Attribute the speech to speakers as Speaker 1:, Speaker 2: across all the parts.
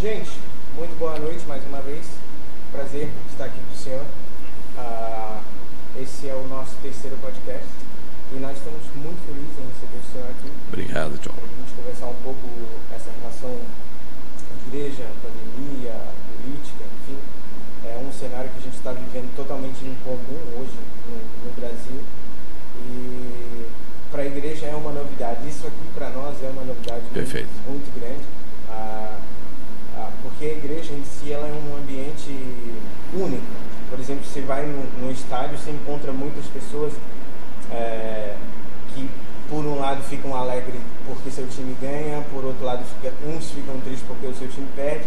Speaker 1: Gente, muito boa noite mais uma vez. Prazer estar aqui com o senhor. Ah, esse é o nosso terceiro podcast e nós estamos muito felizes em receber o senhor aqui.
Speaker 2: Obrigado, John.
Speaker 1: Para a gente conversar um pouco essa relação igreja, pandemia, política, enfim. É um cenário que a gente está vivendo totalmente incomum hoje no, no Brasil. E para a igreja é uma novidade. Isso aqui para nós é uma novidade
Speaker 2: Perfeito.
Speaker 1: muito, muito grande. Ah, ah, porque a si ela é um ambiente único. Por exemplo, você vai no, no estádio, você encontra muitas pessoas é, que, por um lado, ficam alegres porque seu time ganha, por outro lado, fica, uns ficam tristes porque o seu time perde.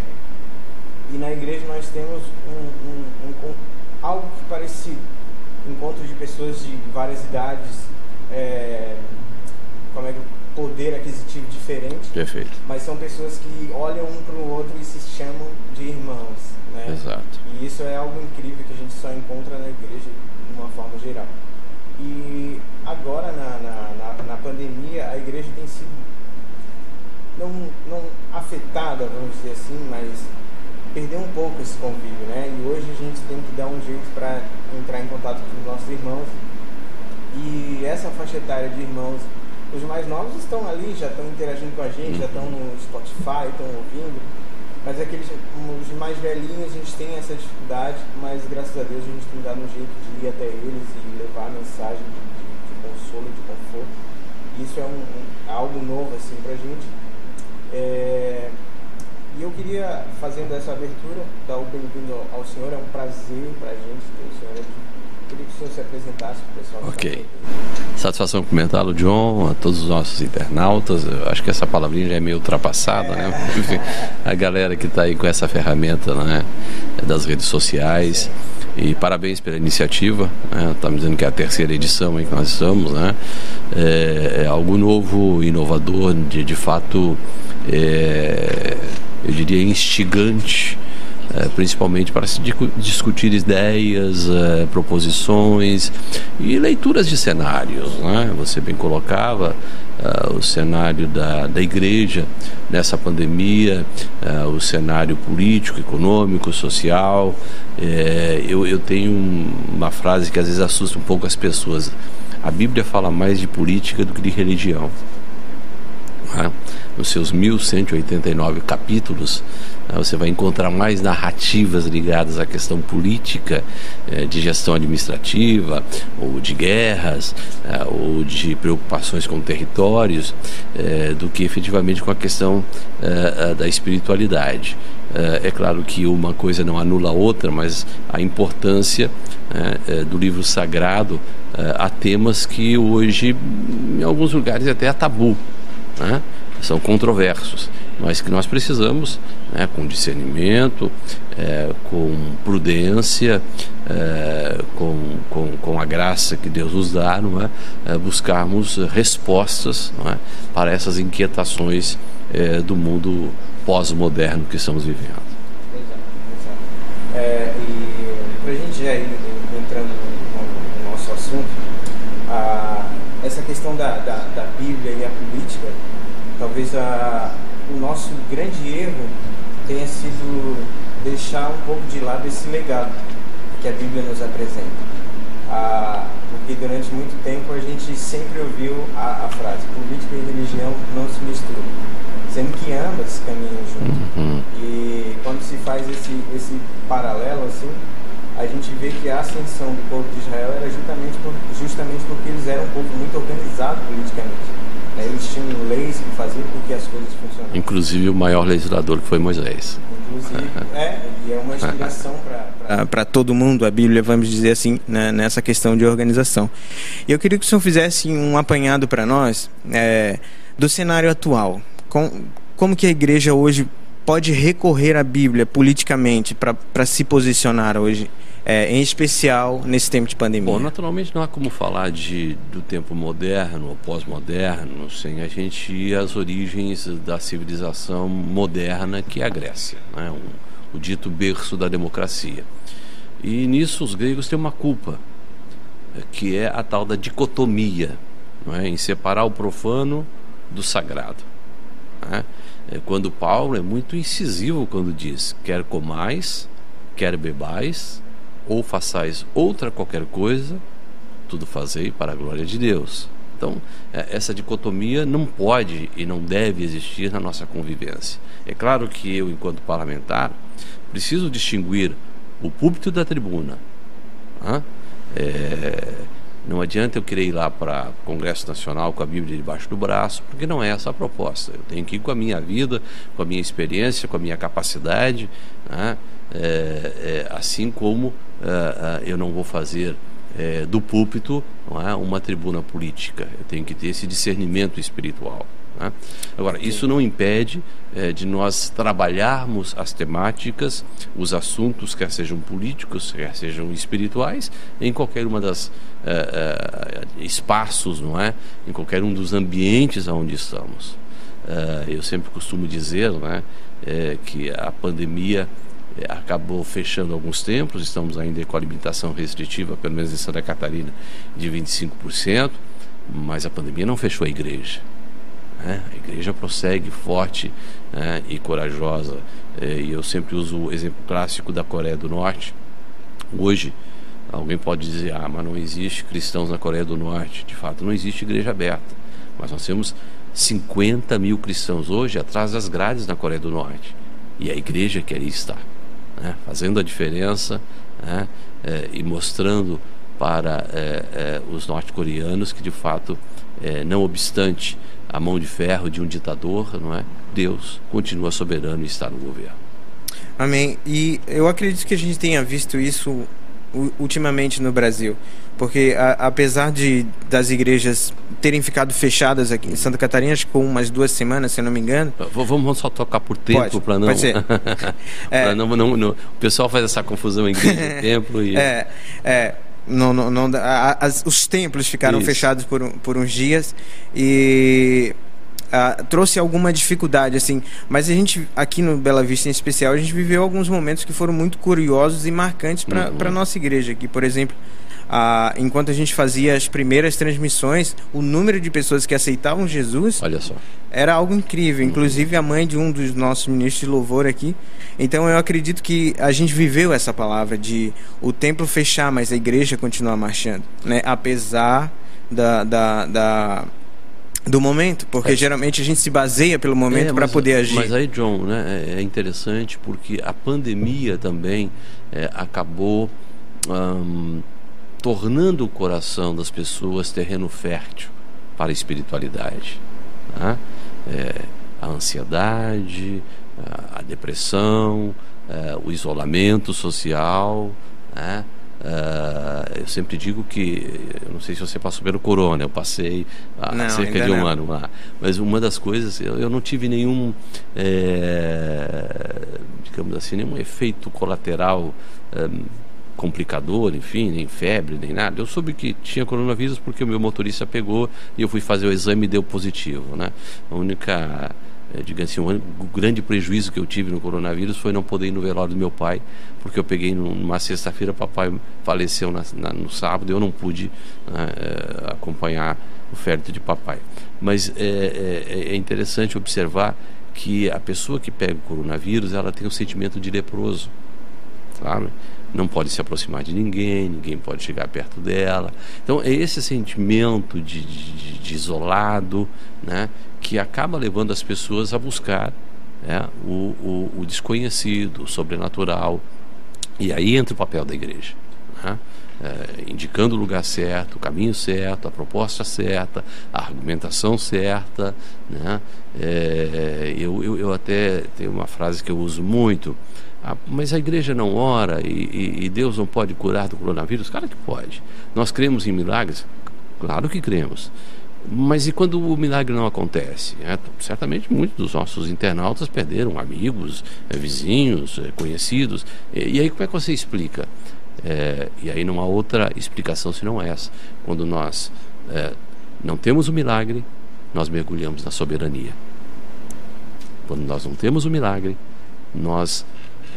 Speaker 1: E na igreja nós temos um, um, um, algo que parecido. Encontros de pessoas de várias idades, é, como é que poder aquisitivo diferente.
Speaker 2: Perfeito.
Speaker 1: Mas são pessoas que olham um para o outro e se chamam de irmãos. Né?
Speaker 2: Exato.
Speaker 1: E isso é algo incrível que a gente só encontra na igreja de uma forma geral. E agora, na, na, na, na pandemia, a igreja tem sido não, não afetada, vamos dizer assim, mas perdeu um pouco esse convívio, né? E hoje a gente tem que dar um jeito para entrar em contato com os nossos irmãos. E essa faixa etária de irmãos os mais novos estão ali, já estão interagindo com a gente, já estão no Spotify, estão ouvindo. Mas aqueles os mais velhinhos a gente tem essa dificuldade, mas graças a Deus a gente tem dado um jeito de ir até eles e levar a mensagem de, de, de consolo, de conforto. Isso é um, um, algo novo assim pra gente. É, e eu queria, fazendo essa abertura, dar o bem-vindo ao senhor, é um prazer pra gente ter o senhor aqui queria que o senhor se apresentasse para o pessoal.
Speaker 2: Ok. Satisfação cumprimentá-lo, John, a todos os nossos internautas. Eu acho que essa palavrinha já é meio ultrapassada, né? Enfim, a galera que está aí com essa ferramenta né, das redes sociais. E parabéns pela iniciativa. Né? Estamos dizendo que é a terceira edição em que nós estamos. Né? É, é algo novo, inovador, de, de fato, é, eu diria instigante é, principalmente para se discutir ideias, é, proposições e leituras de cenários. Né? Você bem colocava uh, o cenário da, da igreja nessa pandemia, o cenário político, econômico, social. É, eu, eu tenho uma frase que às vezes assusta um pouco as pessoas. A Bíblia fala mais de política do que de religião. Né? Nos seus 1189 capítulos, você vai encontrar mais narrativas ligadas à questão política, eh, de gestão administrativa, ou de guerras, eh, ou de preocupações com territórios, eh, do que efetivamente com a questão da espiritualidade. É claro que uma coisa não anula a outra, mas a importância do livro sagrado a temas que hoje, em alguns lugares, até é tabu né? são controversos, mas que nós precisamos, né, com discernimento, é, com prudência, é, com, com, com a graça que Deus nos dá, não é? é buscarmos respostas não é? para essas inquietações é, do mundo pós-moderno que estamos vivendo.
Speaker 1: Exato, exato. É, e para a gente já ir entrando no, no nosso assunto, a, essa questão da, da, da Bíblia e a política, talvez a, o nosso grande erro tenha sido deixar um pouco de lado esse legado que a Bíblia nos apresenta. Ah, porque durante muito tempo a gente sempre ouviu a, a, frase política e religião não se misturam, sendo que ambas caminham junto. Uhum. E quando se faz esse, esse paralelo assim, a gente vê que a ascensão do povo de Israel era justamente, por, justamente porque eles eram um povo muito organizado politicamente. Né? Eles tinham leis que faziam com que as coisas funcionassem.
Speaker 2: Inclusive o maior legislador que foi Moisés.
Speaker 1: Inclusive, é, e é uma inspiração para todo mundo, a Bíblia, vamos dizer assim, né, nessa questão de organização. E eu queria que o senhor fizesse um apanhado para nós é, do cenário atual. Com, como que a igreja hoje pode recorrer à Bíblia politicamente para se posicionar hoje é, em especial nesse tempo de pandemia?
Speaker 2: Bom, naturalmente não há como falar de, do tempo moderno ou pós-moderno sem a gente ir às origens da civilização moderna que é a Grécia, né? um, o dito berço da democracia. E nisso os gregos têm uma culpa, que é a tal da dicotomia, não é? em separar o profano do sagrado. Né? É, quando Paulo é muito incisivo quando diz: quer comais, quer bebais, ou façais outra qualquer coisa, tudo fazei para a glória de Deus. Então, é, essa dicotomia não pode e não deve existir na nossa convivência. É claro que eu, enquanto parlamentar, preciso distinguir o púlpito da tribuna. É, não adianta eu querer ir lá para o Congresso Nacional com a Bíblia debaixo do braço, porque não é essa a proposta. Eu tenho que ir com a minha vida, com a minha experiência, com a minha capacidade, né? é, é, assim como eu não vou fazer é, do púlpito é, uma tribuna política. Eu tenho que ter esse discernimento espiritual. Né? Agora, isso não impede é, de nós trabalharmos as temáticas, os assuntos, quer sejam políticos, quer sejam espirituais, em qualquer uma das é, espaços, não é? Em qualquer um dos ambientes onde estamos. É, eu sempre costumo dizer, né, que a pandemia acabou fechando alguns templos, estamos ainda com a limitação restritiva, pelo menos em Santa Catarina, de 25%, mas a pandemia não fechou a igreja. Né? A igreja prossegue forte né? e corajosa. É, e eu sempre uso o exemplo clássico da Coreia do Norte. Hoje, alguém pode dizer: ah, mas não existe cristãos na Coreia do Norte. De fato, não existe igreja aberta. Mas nós temos 50 mil cristãos hoje atrás das grades na Coreia do Norte. E a igreja que ali está, né? fazendo a diferença né? é, e mostrando para é, é, os norte-coreanos que, de fato, é, não obstante a mão de ferro de um ditador, não é? Deus continua soberano e está no governo.
Speaker 1: Amém. E eu acredito que a gente tenha visto isso ultimamente no Brasil, porque a, apesar de das igrejas terem ficado fechadas aqui em Santa Catarina, acho que por umas duas semanas, se eu não me engano.
Speaker 2: Vamos só tocar por tempo para não. Pode ser. é. não, não, não, O pessoal faz essa confusão em igreja e templo e.
Speaker 1: É, é. Não, não, não, as, os templos ficaram Isso. fechados por, por uns dias e trouxe alguma dificuldade, assim. Mas a gente, aqui no Bela Vista em especial, a gente viveu alguns momentos que foram muito curiosos e marcantes para uhum. a nossa igreja aqui. Por exemplo, uh, enquanto a gente fazia as primeiras transmissões, o número de pessoas que aceitavam Jesus era algo incrível. Inclusive a mãe de um dos nossos ministros de louvor aqui. Então eu acredito que a gente viveu essa palavra de o templo fechar, mas a igreja continuar marchando, né? Apesar da, da, da do momento, porque é. geralmente a gente se baseia pelo momento é, para poder agir.
Speaker 2: Mas aí, John, né, é, é interessante porque a pandemia também é, acabou tornando o coração das pessoas terreno fértil para a espiritualidade. Né? É, a ansiedade, a, depressão, é, o isolamento social, né? Uh, eu sempre digo que, eu não sei se você passou pelo corona, eu passei há não, cerca de um não. ano lá. Mas uma das coisas, eu, eu não tive nenhum, é, digamos assim, nenhum efeito colateral é, complicador, enfim, nem febre, nem nada. Eu soube que tinha coronavírus porque o meu motorista pegou e eu fui fazer o exame e deu positivo, né? A única é, digamos assim, um grande prejuízo que eu tive no coronavírus foi não poder ir no velório do meu pai, porque eu peguei numa sexta-feira, papai faleceu na, na, no sábado, eu não pude né, é, acompanhar o férito de papai. Mas é, é, é, interessante observar que a pessoa que pega o coronavírus, ela tem um sentimento de leproso, sabe? Não pode se aproximar de ninguém, ninguém pode chegar perto dela. Então, é esse sentimento de, de, de isolado, né? que acaba levando as pessoas a buscar né, o, o, o, desconhecido, o sobrenatural. E aí entra o papel da igreja. Né? É, indicando o lugar certo, o caminho certo, a proposta certa, a argumentação certa. Né? É, eu, eu, eu, até tenho uma frase que eu uso muito, ah, mas a igreja não ora e, e, e Deus não pode curar do coronavírus? Claro que pode. Nós cremos em milagres? Claro que cremos. Mas e quando o milagre não acontece? É, certamente muitos dos nossos internautas perderam amigos, é, vizinhos, é, conhecidos. E, e, aí como é que você explica? É, e aí não há outra explicação senão essa. Quando nós é, não temos o milagre, nós mergulhamos na soberania. Quando nós não temos o milagre, nós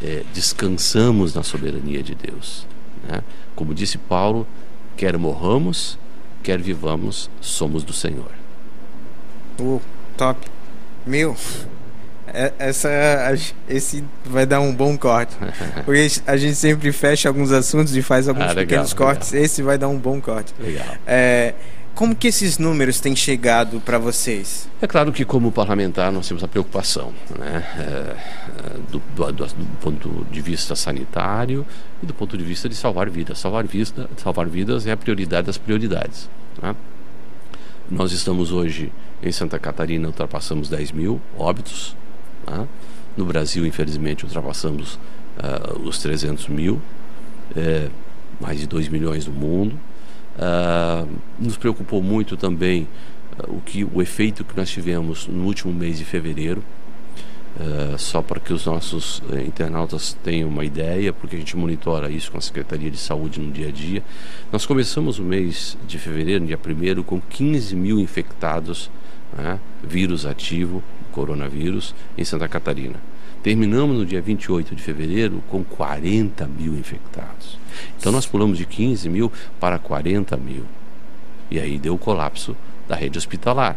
Speaker 2: é, descansamos na soberania de Deus. Né? Como disse Paulo, quer morramos, quer vivamos, somos do Senhor.
Speaker 1: Uh, top. Meu, É, essa, esse vai dar um bom corte. Porque a gente sempre fecha alguns assuntos e faz alguns ah, legal, pequenos cortes. Legal. Esse vai dar um bom corte.
Speaker 2: Legal.
Speaker 1: É, como que esses números têm chegado para vocês?
Speaker 2: É claro que como parlamentar nós temos a preocupação, né? É, é, do, do, do, ponto de vista sanitário e do ponto de vista de salvar vidas. Salvar, vida, salvar vidas é a prioridade das prioridades. Né? Nós estamos hoje em Santa Catarina, ultrapassamos 10 mil óbitos. Né? No Brasil, infelizmente, ultrapassamos uh, os 300 mil, é, mais de 2 milhões no mundo. Uh, nos preocupou muito também uh, o que o efeito que nós tivemos no último mês de fevereiro. Uh, só para que os nossos eh, internautas tenham uma ideia, porque a gente monitora isso com a Secretaria de Saúde no dia a dia. Nós começamos o mês de fevereiro, dia 1 com 15 mil infectados, né, vírus ativo, coronavírus, em Santa Catarina. Terminamos no dia 28 de fevereiro com 40 mil infectados. Então nós pulamos de 15 mil para 40 mil. E aí deu o colapso da rede hospitalar.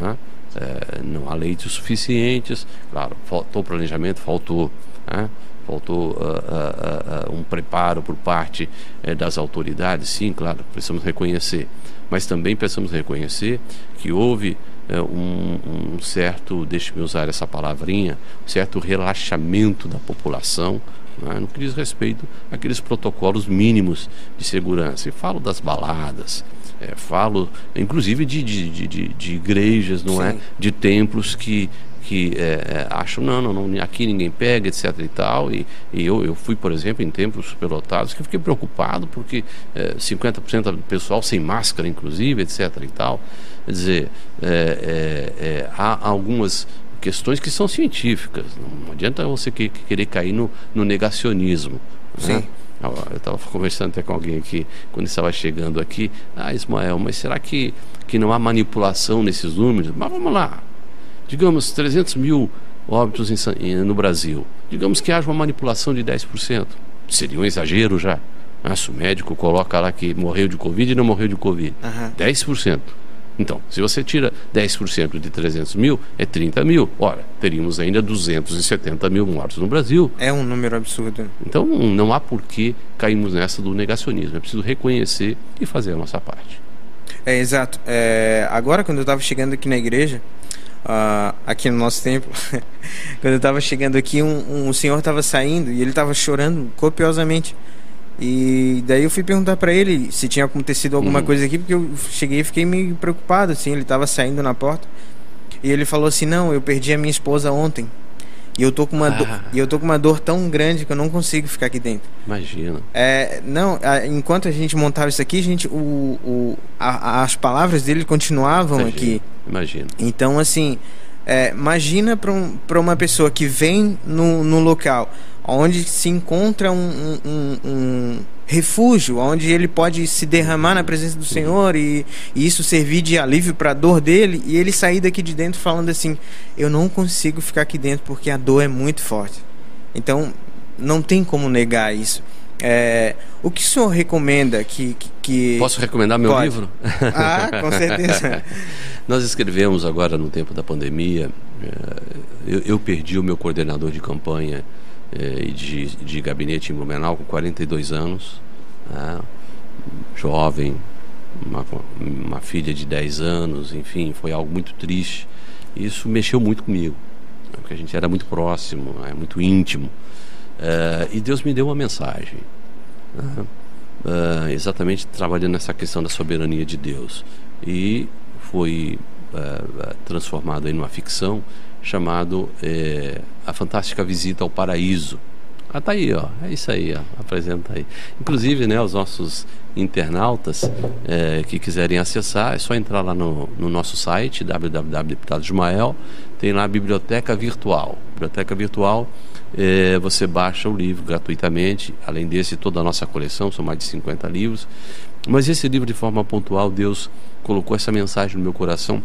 Speaker 2: Né? É, não há leitos suficientes, claro, faltou planejamento, faltou. Né? faltou uh, uh, uh, um preparo por parte eh, das autoridades, sim, claro, precisamos reconhecer. Mas também precisamos reconhecer que houve é, um, um, certo, deixe-me usar essa palavrinha, um certo relaxamento da população né, no que diz respeito àqueles protocolos mínimos de segurança. E falo das baladas, é, falo inclusive de, de, de, de igrejas, não é? Sim. é? De templos que que é, é, acham, não, não, não, aqui ninguém pega, etc e tal. E, e eu, eu fui, por exemplo, em templos superlotados que eu fiquei preocupado porque é, 50% do pessoal sem máscara, inclusive, etc e tal. Quer dizer, é, é, é há algumas questões que são científicas. Não adianta você que, que querer cair no, no negacionismo.
Speaker 1: Né? Sim. Né?
Speaker 2: Eu estava conversando até com alguém aqui, quando estava chegando aqui. Ah, Ismael, mas será que, que não há manipulação nesses números? Mas vamos lá digamos, 300 mil óbitos em, no Brasil, digamos que haja uma manipulação de 10%. Seria um exagero já. Nossa, o médico coloca lá que morreu de Covid e não morreu de Covid. Uhum. 10%. Então, se você tira 10% de 300 mil, é 30 mil. Ora, teríamos ainda 270 mil mortos no Brasil.
Speaker 1: É um número absurdo.
Speaker 2: Então, não há por que cairmos nessa do negacionismo. É preciso reconhecer e fazer a nossa parte.
Speaker 1: É, exato. É, agora, quando eu estava chegando aqui na igreja, uh, aqui no nosso templo. Quando eu estava chegando aqui, um, um senhor estava saindo e ele estava chorando copiosamente. E daí eu fui perguntar para ele se tinha acontecido alguma uhum. coisa aqui, porque eu cheguei e fiquei meio preocupado, assim, ele estava saindo na porta. E ele falou assim: "Não, eu perdi a minha esposa ontem". E eu tô com uma ah. dor, e eu tô com uma dor tão grande que eu não consigo ficar aqui dentro.
Speaker 2: Imagina.
Speaker 1: É, não, a, enquanto a gente montava isso aqui, a gente, o, o, a, as palavras dele continuavam
Speaker 2: Imagina.
Speaker 1: aqui.
Speaker 2: Imagina.
Speaker 1: Então, assim, é, imagina para um, uma pessoa que vem no, no local onde se encontra um, um, um, refúgio, onde ele pode se derramar na presença do Senhor e, e isso servir de alívio para a dor dele, e ele sair daqui de dentro falando assim: Eu não consigo ficar aqui dentro porque a dor é muito forte. Então, não tem como negar isso. É, o que o senhor recomenda que. que.
Speaker 2: Posso recomendar meu
Speaker 1: Pode.
Speaker 2: livro?
Speaker 1: Ah, com certeza.
Speaker 2: Nós escrevemos agora no tempo da pandemia. É, eu, eu perdi o meu coordenador de campanha eh, de, de gabinete em Blumenau com 42 anos, né? jovem, uma, uma filha de 10 anos, enfim, foi algo muito triste. Isso mexeu muito comigo, né? porque a gente era muito próximo, né? muito íntimo. Eh, e Deus me deu uma mensagem, né? uh, exatamente trabalhando nessa questão da soberania de Deus. E foi transformado em uma ficção chamado é, A Fantástica Visita ao Paraíso. Ah, tá aí, ó. É isso aí, ó. Apresenta aí. Inclusive, né, os nossos internautas é, que quiserem acessar, é só entrar lá no, no nosso site, www.deputadosmael, tem lá a biblioteca virtual. Biblioteca virtual, é, você baixa o livro gratuitamente, além desse, toda a nossa coleção, são mais de 50 livros. Mas esse livro, de forma pontual, Deus colocou essa mensagem no meu coração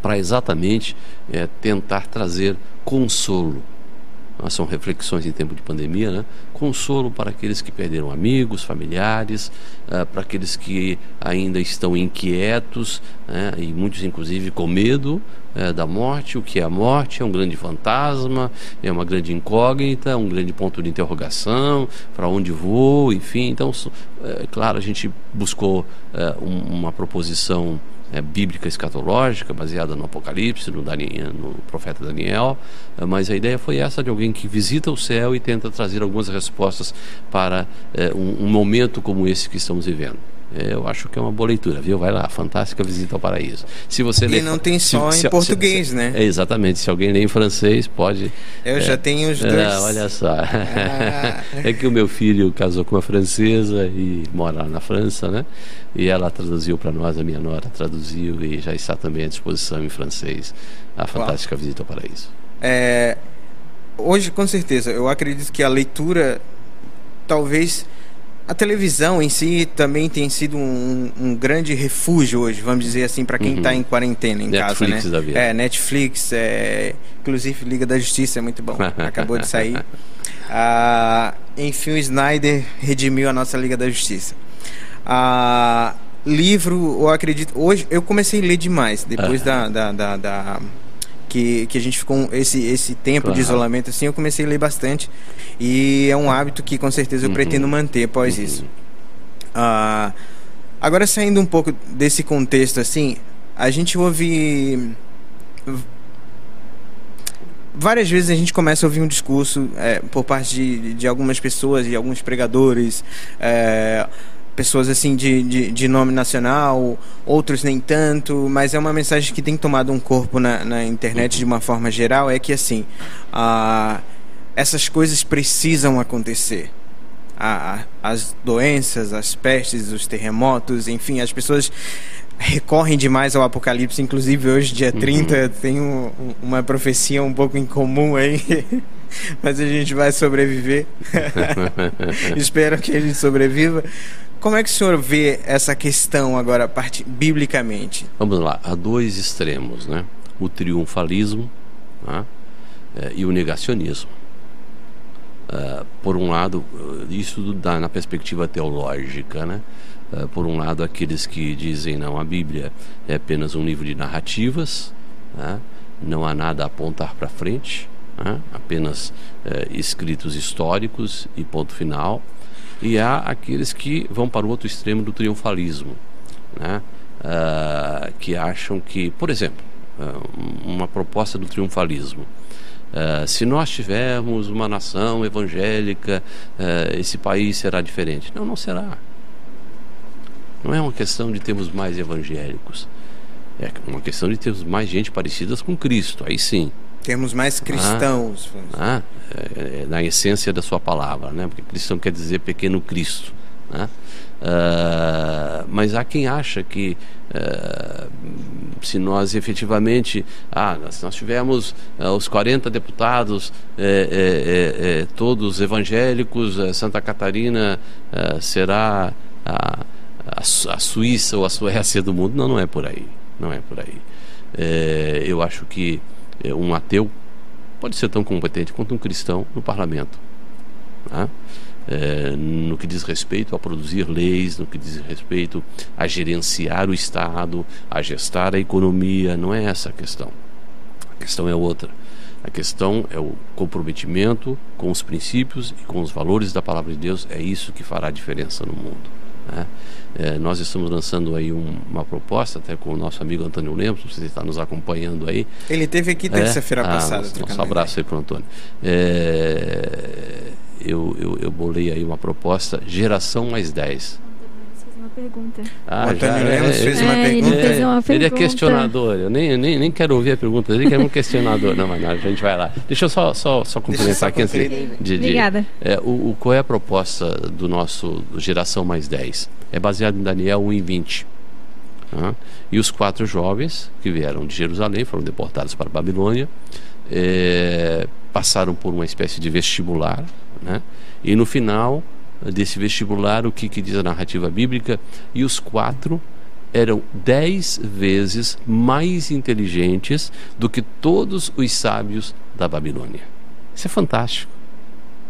Speaker 2: para exatamente é, tentar trazer consolo. são reflexões em tempo de pandemia, né? consolo para aqueles que perderam amigos, familiares, uh, para aqueles que ainda estão inquietos né? e muitos inclusive com medo uh, da morte. O que é a morte? É um grande fantasma, é uma grande incógnita, um grande ponto de interrogação, para onde vou, enfim. Então, é claro, a gente buscou um, uma proposição é, bíblica escatológica, baseada no Apocalipse, no, Daniel, no profeta Daniel, é, mas a ideia foi essa de alguém que visita o céu e tenta trazer algumas respostas para é, um, um momento como esse que estamos vivendo. Eu acho que é uma boa leitura, viu? Vai lá, fantástica visita ao paraíso.
Speaker 1: Se você e não tem só se, em se, português,
Speaker 2: se,
Speaker 1: né?
Speaker 2: É, exatamente. Se alguém lê em francês, pode.
Speaker 1: Eu é, já tenho os dois. É,
Speaker 2: olha só. Ah. é que o meu filho casou com uma francesa e mora lá na França, né? E ela traduziu para nós, a minha nora traduziu e já está também à disposição em francês a fantástica visita ao paraíso.
Speaker 1: É, hoje, com certeza, eu acredito que a leitura talvez a televisão em si também tem sido um, um grande refúgio hoje, vamos dizer assim, para quem está uhum. em quarentena em
Speaker 2: Netflix
Speaker 1: casa,
Speaker 2: né? Da vida.
Speaker 1: É, Netflix, é, inclusive Liga da Justiça é muito bom, acabou de sair. Ah, enfim, o Snyder redimiu a nossa Liga da Justiça. Ah, livro, eu acredito, hoje eu comecei a ler demais depois uhum. da, da, da, da que, que a gente ficou esse, esse tempo claro. de isolamento assim, eu comecei a ler bastante. E é um hábito que com certeza eu uhum. pretendo manter após uhum. isso. Uh, agora saindo um pouco desse contexto assim, a gente ouve várias vezes a gente começa a ouvir um discurso é, por parte de, de algumas pessoas e alguns pregadores é, pessoas assim de, de, de, nome nacional, outros nem tanto, mas é uma mensagem que tem tomado um corpo na, na internet de uma forma geral, é que assim, a, essas coisas precisam acontecer. A, a, as doenças, as pestes, os terremotos, enfim, as pessoas recorrem demais ao apocalipse, inclusive hoje, dia 30, uhum. tem um, uma profecia um pouco incomum aí. mas a gente vai sobreviver. Espero que a gente sobreviva. Como é que o senhor vê essa questão agora, parte, biblicamente?
Speaker 2: Vamos lá, há dois extremos, né? O triunfalismo né? é, e o negacionismo. Uh, por um lado, isso dá na perspectiva teológica, né? Uh, por um lado, aqueles que dizem não, a Bíblia é apenas um livro de narrativas, né? não há nada a apontar para frente, né? apenas escritos históricos e ponto final e há aqueles que vão para o outro extremo do triunfalismo, né? Uh, que acham que, por exemplo, uh, uma proposta do triunfalismo. Uh, se nós tivermos uma nação evangélica, esse país será diferente. Não, não será. Não é uma questão de termos mais evangélicos. É uma questão de termos mais gente parecidas com Cristo. Aí sim.
Speaker 1: Termos mais cristãos.
Speaker 2: Ah, ah é, é, na essência da sua palavra, né? Porque cristão quer dizer pequeno Cristo. Né? Uh, mas há quem acha que uh, se nós efetivamente ah, nós, nós tivermos uh, os 40 deputados é, é, todos evangélicos, Santa Catarina será a, a, a, Suíça ou a Suécia do mundo. Não, não é por aí. Não é por aí. eu acho que é, um ateu pode ser tão competente quanto um cristão no parlamento. Né? É, no que diz respeito a produzir leis, no que diz respeito a gerenciar o Estado, a gestar a economia, não é essa a questão. A questão é outra. A questão é o comprometimento com os princípios e com os valores da palavra de Deus. É isso que fará diferença no mundo. Né? É, nós estamos lançando aí um, uma proposta até com o nosso amigo Antônio Lemos, você está nos acompanhando aí.
Speaker 1: Ele teve aqui terça-feira é, passada.
Speaker 2: Ah, nosso abraço aí para o Antônio. É, eu, eu, eu bolei aí uma proposta, geração mais 10
Speaker 3: pergunta.
Speaker 1: Ah, o Antônio Lemos é, fez, uma é, pergunta.
Speaker 2: Ele, fez uma pergunta. ele é questionador. Eu nem, nem, nem quero ouvir a pergunta dele, que é um questionador. Não, mas não, a gente vai lá. Deixa eu só, só, só complementar aqui antes de,
Speaker 3: de, Obrigada.
Speaker 2: É, o, o, qual é a proposta do nosso Geração Mais 10? É baseado em Daniel 1 e 20. Uhum. E os quatro jovens que vieram de Jerusalém, foram deportados para a Babilônia, é, passaram por uma espécie de vestibular, né? e no final desse vestibular, o que, que diz a narrativa bíblica, e os quatro eram dez vezes mais inteligentes do que todos os sábios da Babilônia. Isso é fantástico.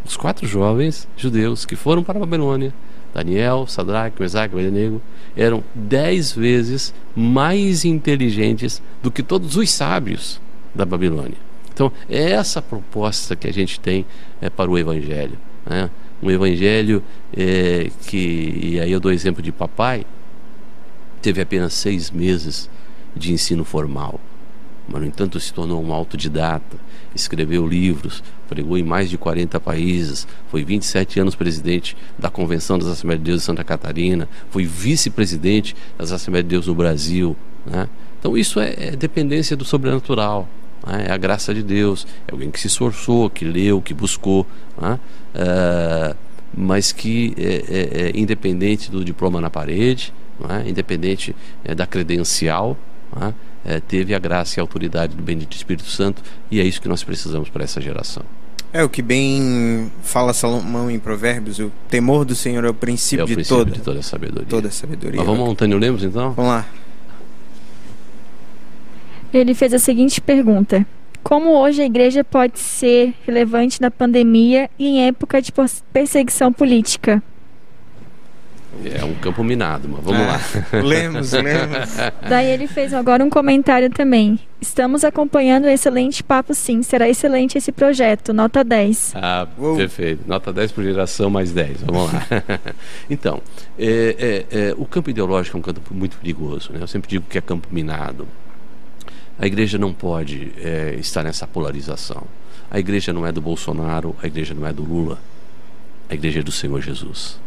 Speaker 2: Os quatro jovens judeus que foram para a Babilônia, Daniel, Sadraque, Mesaque, Abednego, eram dez vezes mais inteligentes do que todos os sábios da Babilônia. Então, é essa proposta que a gente tem é, para o Evangelho. Né? Um Evangelho é, que, e aí eu dou exemplo de papai, teve apenas seis meses de ensino formal, mas no entanto se tornou um autodidata, escreveu livros, pregou em mais de 40 países, foi 27 anos presidente da Convenção das Assembleias de Deus de Santa Catarina, foi vice-presidente das Assembleias de Deus no Brasil. Né? Então isso é, é dependência do sobrenatural? É a graça de Deus, é alguém que se esforçou, que leu, que buscou, né? uh, mas que é, é, é, independente do diploma na parede, é? independente é, da credencial, é? teve a graça e a autoridade do bendito Espírito Santo e é isso que nós precisamos para essa geração.
Speaker 1: É o que bem fala Salomão em Provérbios, o temor do Senhor é o princípio, é o princípio de, toda,
Speaker 2: de toda sabedoria.
Speaker 1: Toda a sabedoria.
Speaker 2: Mas vamos ao Antônio Lemos então?
Speaker 1: Vamos lá.
Speaker 3: Ele fez a seguinte pergunta: Como hoje a igreja pode ser relevante na pandemia e em época de perseguição política?
Speaker 2: É um campo minado, mas vamos é, lá.
Speaker 1: Lemos, lemos.
Speaker 3: Daí ele fez agora um comentário também. Estamos acompanhando um excelente papo, sim. Será excelente esse projeto. Nota 10.
Speaker 2: Ah, Uou. perfeito. Nota 10 por geração, mais 10. Vamos lá. então, é, é, é, o campo ideológico é um campo muito perigoso. Né? Eu sempre digo que é campo minado. A igreja não pode é, estar nessa polarização. A igreja não é do Bolsonaro, a igreja não é do Lula. A igreja é do Senhor Jesus.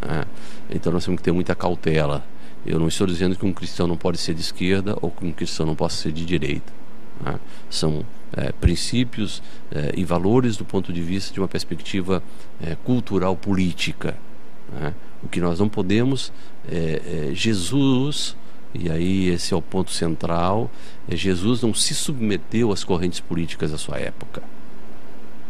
Speaker 2: Né? Então nós temos que ter muita cautela. Eu não estou dizendo que um cristão não pode ser de esquerda ou que um cristão não possa ser de direita. Né? São é, princípios é, e valores do ponto de vista de uma perspectiva é, cultural política. Né? O que nós não podemos é, Jesus e aí esse é o ponto central. É Jesus não se submeteu às correntes políticas da sua época,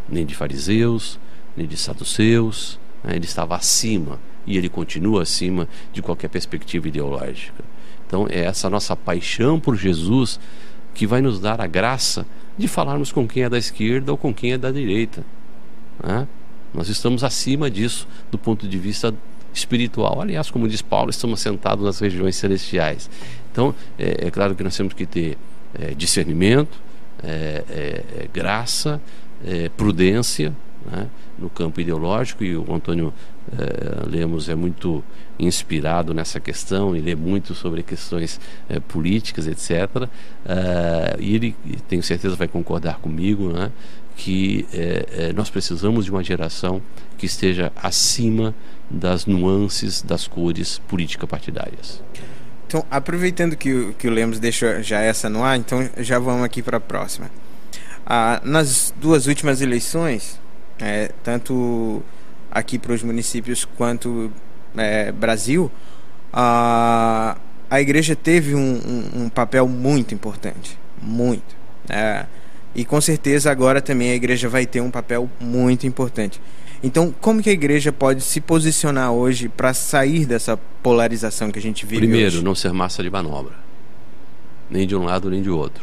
Speaker 2: nem de fariseus, nem de saduceus. Né? Ele estava acima e ele continua acima de qualquer perspectiva ideológica. Então é essa nossa paixão por Jesus que vai nos dar a graça de falarmos com quem é da esquerda ou com quem é da direita. Né? Nós estamos acima disso do ponto de vista espiritual. Aliás, como diz Paulo, estamos sentados nas regiões celestiais. Então, é, é claro que nós temos que ter é, discernimento, é, é, é graça, prudência né? no campo ideológico, e o Antônio é, Lemos é muito inspirado nessa questão e lê muito sobre questões é, políticas, etc. E ele, tenho certeza, vai concordar comigo, né, que é, nós precisamos de uma geração que esteja acima das nuances das cores política-partidárias.
Speaker 1: Então, aproveitando que o, que o Lemos deixou já essa no ar, então já vamos aqui para a próxima. Ah, nas duas últimas eleições, é, tanto aqui para os municípios quanto é, Brasil, a, a igreja teve um, um, um papel muito importante, muito. É, e com certeza agora também a igreja vai ter um papel muito importante. Então, como que a igreja pode se posicionar hoje para sair dessa polarização que a gente vive
Speaker 2: Primeiro,
Speaker 1: hoje?
Speaker 2: não ser massa de manobra, nem de um lado nem de outro.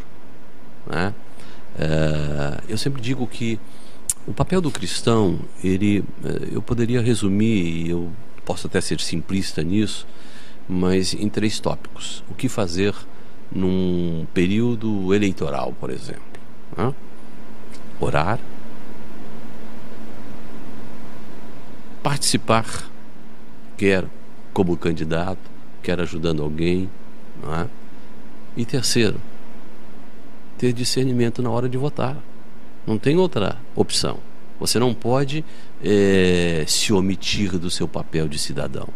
Speaker 2: Né? É, eu sempre digo que o papel do cristão, ele, eh, eu poderia resumir, eu posso até ser simplista nisso, mas em três tópicos. O que fazer num período eleitoral, por exemplo? Né? Orar, participar, quer como candidato, quer ajudando alguém, é? e terceiro, ter discernimento na hora de votar. Não tem outra opção. Você não pode é, se omitir do seu papel de cidadão.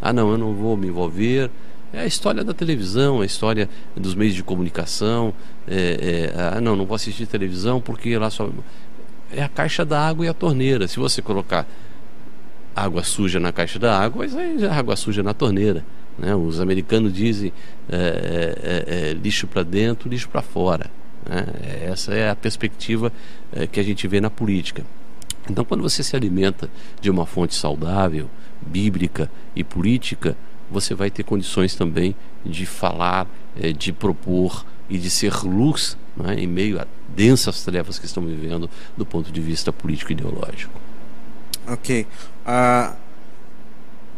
Speaker 2: Ah, não, eu não vou me envolver. É a história da televisão, a história dos meios de comunicação. É, é, ah, não, não vou assistir televisão porque lá só. É a caixa da água e a torneira. Se você colocar água suja na caixa da água, aí já é água suja na torneira. Né? Os americanos dizem é, é, é, lixo para dentro, lixo para fora. Né? Essa é a perspectiva é, que a gente vê na política. Então, quando você se alimenta de uma fonte saudável, bíblica e política, você vai ter condições também de falar, é, de propor e de ser luz né, em meio a densas trevas que estão vivendo do ponto de vista político e ideológico.
Speaker 1: Ok. Uh,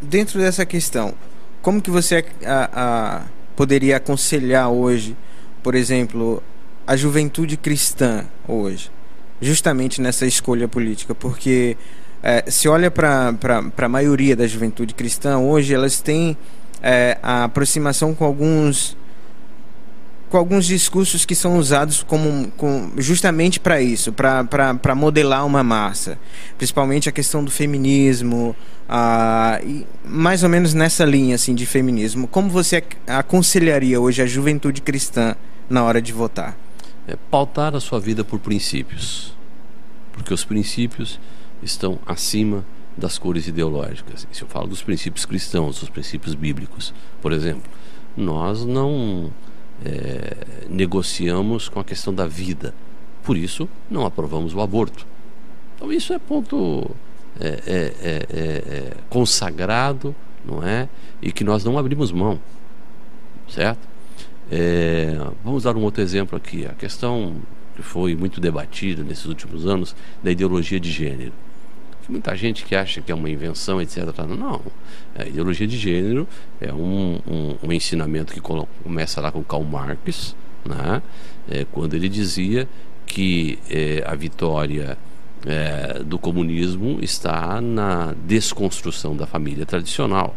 Speaker 1: dentro dessa questão, como que você uh, uh, poderia aconselhar hoje, por exemplo, a juventude cristã hoje, justamente nessa escolha política? Porque é, se olha para a maioria da juventude cristã hoje, elas têm é, a aproximação com alguns com alguns discursos que são usados como, com, justamente para isso, para modelar uma massa. Principalmente a questão do feminismo, mais ou menos nessa linha assim, de feminismo. Como você aconselharia hoje a juventude cristã na hora de votar?
Speaker 2: É pautar a sua vida por princípios. Porque os princípios estão acima das cores ideológicas. Se eu falo dos princípios cristãos, dos princípios bíblicos, por exemplo, nós não é, negociamos com a questão da vida. Por isso, não aprovamos o aborto. Então, isso é ponto é, é, é, é, é consagrado, não é? E que nós não abrimos mão, certo? vamos dar um outro exemplo aqui. A questão que foi muito debatida nesses últimos anos da ideologia de gênero muita gente que acha que é uma invenção, etc. Não, a ideologia de gênero é um, um, um ensinamento que começa lá com Karl Marx, né? É, quando ele dizia que é, a vitória é, do comunismo está na desconstrução da família tradicional.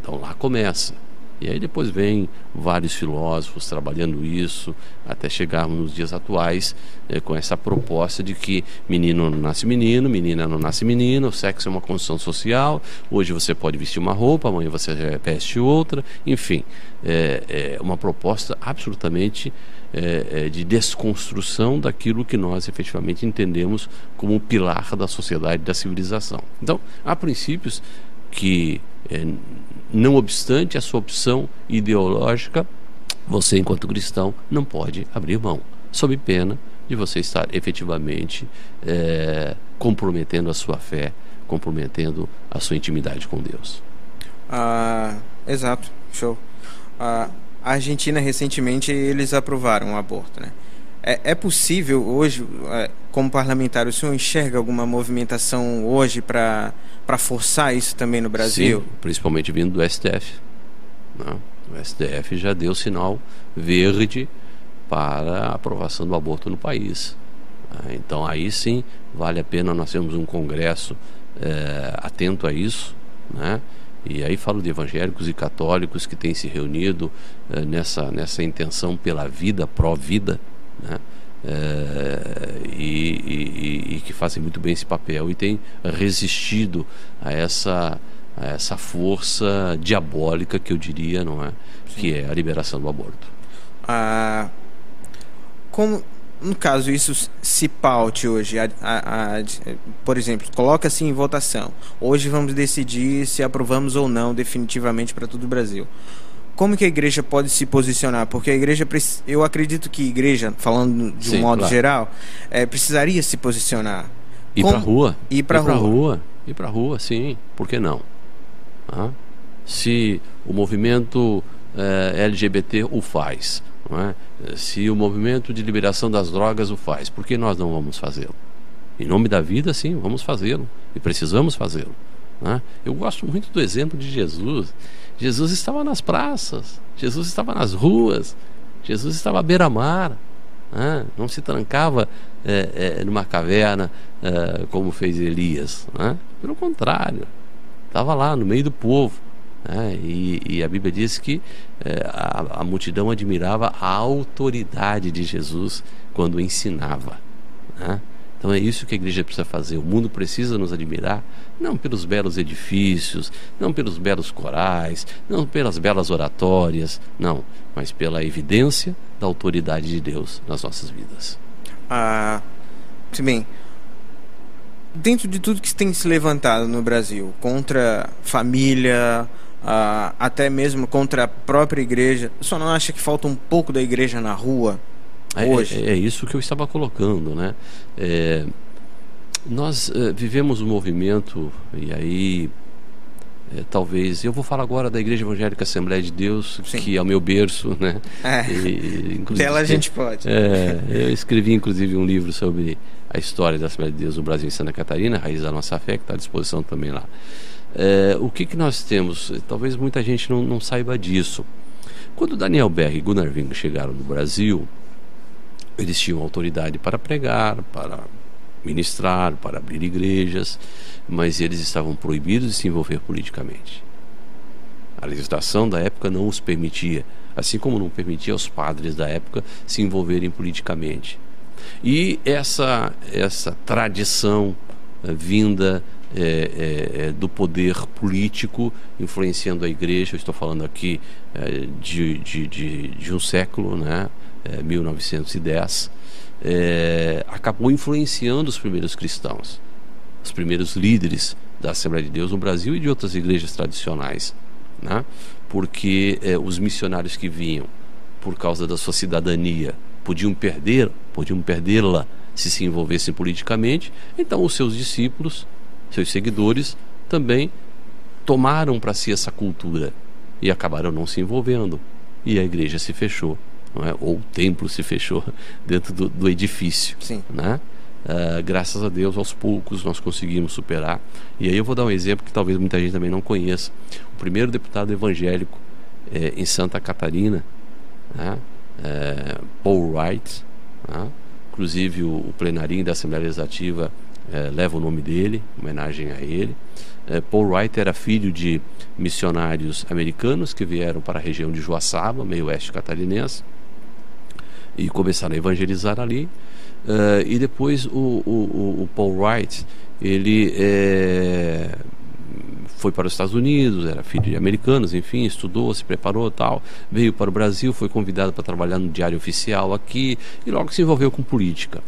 Speaker 2: Então lá começa. E aí depois vem vários filósofos trabalhando isso, até chegarmos nos dias atuais é, com essa proposta de que menino não nasce menino, menina não nasce menina, o sexo é uma construção social, hoje você pode vestir uma roupa, amanhã você veste outra, enfim, é, é uma proposta absolutamente é, é, de desconstrução daquilo que nós efetivamente entendemos como um pilar da sociedade, da civilização. Então, há princípios que é, não obstante a sua opção ideológica, você, enquanto cristão, não pode abrir mão, sob pena de você estar efetivamente é, comprometendo a sua fé, comprometendo a sua intimidade com Deus.
Speaker 1: Ah, exato, show. Ah, a Argentina, recentemente, eles aprovaram o aborto, né? É, é possível hoje, é, como parlamentar, o senhor enxerga alguma movimentação hoje para forçar isso também no Brasil?
Speaker 2: Sim, principalmente vindo do STF. Né? O STF já deu sinal verde para a aprovação do aborto no país. Né? Então aí sim vale a pena nós termos um congresso é, atento a isso, né? E aí falo de evangélicos e católicos que têm se reunido é, nessa, nessa intenção pela vida, pró-vida, né? É, e, e, e, que fazem muito bem esse papel e têm resistido a essa, a essa força diabólica que eu diria, não é? Sim. Que é a liberação do aborto.
Speaker 1: Ah, como, no caso, isso se paute hoje, a, a, a, por exemplo, coloca-se em votação. Hoje vamos decidir se aprovamos ou não definitivamente para todo o Brasil como que a igreja pode se posicionar? Porque a igreja, eu acredito que a igreja, falando de um Sim, modo claro. geral, é, precisaria se posicionar.
Speaker 2: Ir para rua.
Speaker 1: Ir para rua.
Speaker 2: rua. Ir para rua, sim. Por que não? Ah? Se o movimento é, LGBT o faz, é? se o movimento de liberação das drogas o faz, por que nós não vamos fazê-lo? Em nome da vida, sim, vamos fazê-lo. E precisamos fazê-lo. É? Eu gosto muito do exemplo de Jesus. Jesus estava nas praças, Jesus estava nas ruas, Jesus estava à beira-mar, né? não se trancava é, é, numa caverna é, como fez Elias. Né? Pelo contrário, estava lá no meio do povo. Né? E, e, a Bíblia diz que a, a multidão admirava a autoridade de Jesus quando ensinava. Então é isso que a igreja precisa fazer. O mundo precisa nos admirar, não pelos belos edifícios, não pelos belos corais, não pelas belas oratórias, não, mas pela evidência da autoridade de Deus nas nossas vidas.
Speaker 1: Ah, bem, dentro de tudo que tem se levantado no Brasil contra família, ah, até mesmo contra a própria igreja, só não acha que falta um pouco da igreja na rua?
Speaker 2: É, hoje. É, é, isso que eu estava colocando, né? É, nós é, vivemos um movimento e aí é, talvez. Eu vou falar agora da Igreja Evangélica Assembleia de Deus,
Speaker 1: Sim.
Speaker 2: que é o meu berço, né?
Speaker 1: É.
Speaker 2: E, inclusive,
Speaker 1: Dela a gente pode.
Speaker 2: É, eu escrevi inclusive um livro sobre a história da Assembleia de Deus no Brasil e Santa Catarina, Raiz da Nossa Fé, que está à disposição também lá. É, o que, que nós temos? Talvez muita gente não, não saiba disso. Quando Daniel Berg e Gunnar Wing chegaram no Brasil, eles tinham autoridade para pregar, para ministrar, para abrir igrejas, mas eles estavam proibidos de se envolver politicamente. A legislação da época não os permitia, assim como não permitia aos padres da época se envolverem politicamente. E essa, essa tradição eh, vinda é, é, do poder político influenciando a igreja, eu estou falando aqui é, de, de, de, de, um século, né, 1910, acabou influenciando os primeiros cristãos, os primeiros líderes da Assembleia de Deus no Brasil e de outras igrejas tradicionais, né, porque os missionários que vinham por causa da sua cidadania podiam perder, podiam perdê-la se se envolvessem politicamente, então os seus discípulos seus seguidores também tomaram para si essa cultura e acabaram não se envolvendo. E a igreja se fechou, é? ou o templo se fechou dentro do, do edifício.
Speaker 1: Sim.
Speaker 2: Né? Uh, graças a Deus, aos poucos nós conseguimos superar. E aí eu vou dar um exemplo que talvez muita gente também não conheça. O primeiro deputado evangélico eh, em Santa Catarina, né? eh, Paul Wright, né? inclusive o, o plenarinho da Assembleia Legislativa é, leva o nome dele, homenagem a ele. É, Paul Wright era filho de missionários americanos que vieram para a região de Joaçaba, meio oeste catarinense, e começaram a evangelizar ali. Uh, e depois o, o, o, Paul Wright ele é, foi para os Estados Unidos, era filho de americanos, enfim, estudou, se preparou tal, veio para o Brasil, foi convidado para trabalhar no Diário Oficial aqui e logo se envolveu com política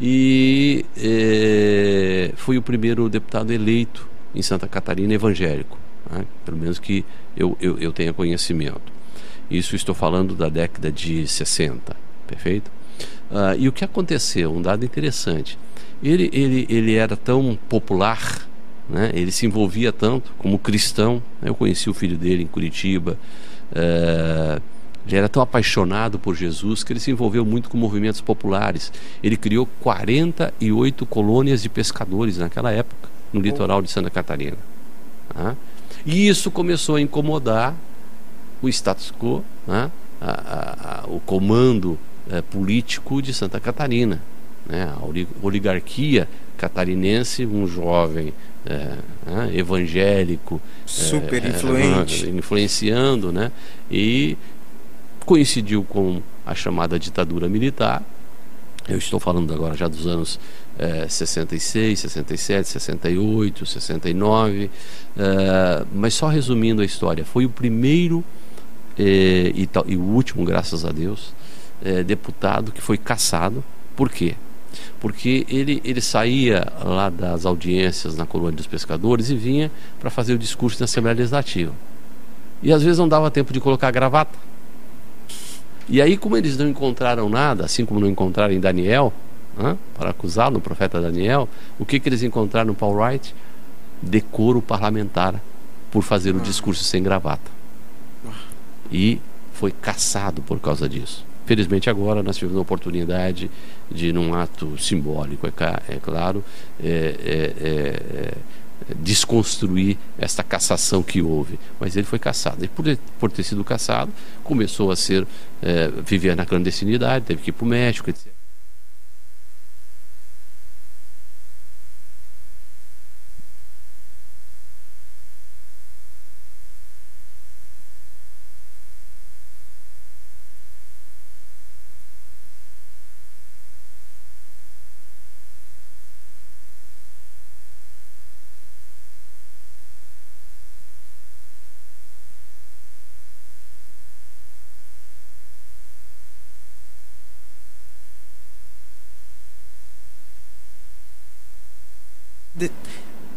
Speaker 2: e é, foi o primeiro deputado eleito em Santa Catarina evangélico, né? pelo menos que eu, eu, eu tenha conhecimento. Isso estou falando da década de 60, perfeito? Uh, e o que aconteceu? Um dado interessante. Ele, ele, ele era tão popular, né? ele se envolvia tanto como cristão. Né? Eu conheci o filho dele em Curitiba. Uh, ele era tão apaixonado por Jesus que ele se envolveu muito com movimentos populares. Ele criou 48 colônias de pescadores naquela época, no litoral de Santa Catarina. Né? E isso começou a incomodar o status quo, né? a, a, a, o comando é, político de Santa Catarina. Né? A oligarquia catarinense, um jovem é, evangélico,
Speaker 1: super influente,
Speaker 2: influenciando, né? E coincidiu com a chamada ditadura militar. Eu estou falando agora já dos anos é, 66, 67, 68, 69, é, mas só resumindo a história, foi o primeiro é, e, e, o último, graças a Deus, é, deputado que foi caçado. Por quê? Porque ele, ele saía lá das audiências na colônia dos pescadores e vinha para fazer o discurso na Assembleia Legislativa. E às vezes não dava tempo de colocar a gravata e aí, como eles não encontraram nada, assim como não encontraram em Daniel, né, para acusá-lo, profeta Daniel, o que, que eles encontraram no Paul Wright? Decoro parlamentar por fazer o discurso sem gravata. E foi caçado por causa disso. Felizmente agora nós tivemos a oportunidade de, num ato simbólico, é, é claro, é, é, é desconstruir esta cassação que houve. Mas ele foi caçado. E por, por ter sido caçado, começou a ser é, viver na clandestinidade, teve que ir para o México, etc.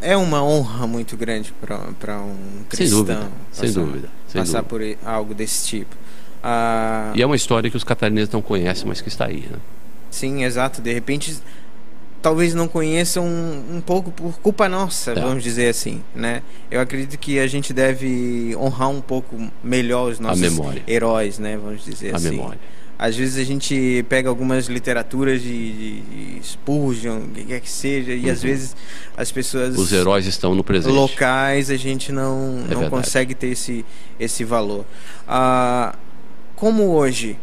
Speaker 1: é uma honra muito grande para um cristão.
Speaker 2: Sem dúvida, sem dúvida. Sem
Speaker 1: passar
Speaker 2: dúvida.
Speaker 1: por algo desse tipo. Ah,
Speaker 2: e é uma história que os catarinenses não conhecem, mas que está aí. Né?
Speaker 1: Sim, exato. De repente, talvez não conheçam um, um pouco por culpa nossa, é. vamos dizer assim, né? Eu acredito que a gente deve honrar um pouco melhor os nossos heróis, né? Vamos dizer
Speaker 2: a
Speaker 1: assim.
Speaker 2: Memória.
Speaker 1: Às vezes a gente pega algumas literaturas de, de, de Spurgeon, o que quer que seja, e às uhum. vezes as pessoas.
Speaker 2: Os heróis estão no presente.
Speaker 1: Locais, a gente não, é não consegue ter esse, esse valor. Ah, como hoje,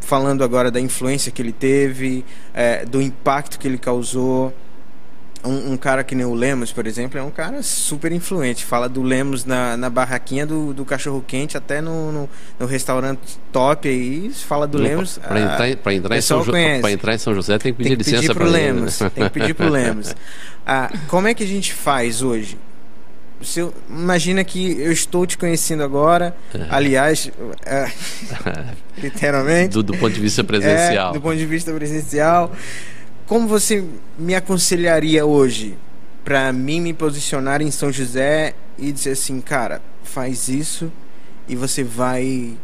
Speaker 1: falando agora da influência que ele teve, é, do impacto que ele causou, um, um, cara que nem o Lemos, por exemplo, é um cara super influente. Fala do Lemos na, na barraquinha do, do cachorro quente, até no, no, no restaurante top aí. Fala do Lemos.
Speaker 2: Para entrar, ah, entrar, em São jo, entrar em São José tem que pedir tem que licença
Speaker 1: para Lemos. Ele, né? Tem que pedir para o Lemos. Ah, como é que a gente faz hoje? Se eu, imagina que eu estou te conhecendo agora, é. aliás, é, literalmente.
Speaker 2: Do, do, ponto de vista presencial.
Speaker 1: É, do ponto de vista presencial como você me aconselharia hoje para mim me posicionar em São José e dizer assim, cara, faz isso e você vai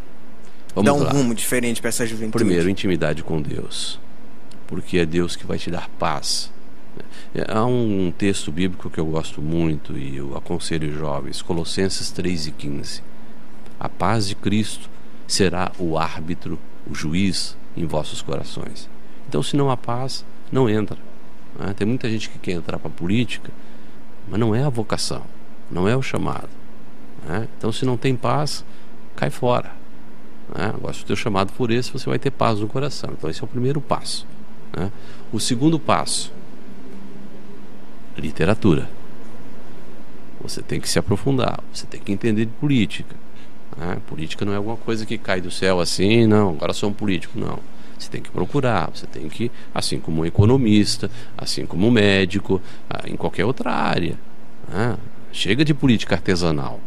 Speaker 1: Vamos dar um lá. rumo diferente para essa juventude?
Speaker 2: Primeiro, intimidade com Deus, porque é Deus que vai te dar paz. É, há um texto bíblico que eu gosto muito e eu aconselho jovens, Colossenses 3 e 15. A paz de Cristo será o árbitro, o juiz em vossos corações. Então, se não há paz, não entra. Né? Tem muita gente que quer entrar para a política, mas não é a vocação, não é o chamado. Né? Então, se não tem paz, cai fora. Né? Agora, se o teu chamado for esse, você vai ter paz no coração. Então, esse é o primeiro passo. Né? O segundo passo, literatura. Você tem que se aprofundar, você tem que entender de política. Né? Política não é alguma coisa que cai do céu assim, não, agora sou um político, não. Você tem que procurar, você tem que, assim como um economista, assim como um médico, ah, em qualquer outra área. Né? Chega de política artesanal.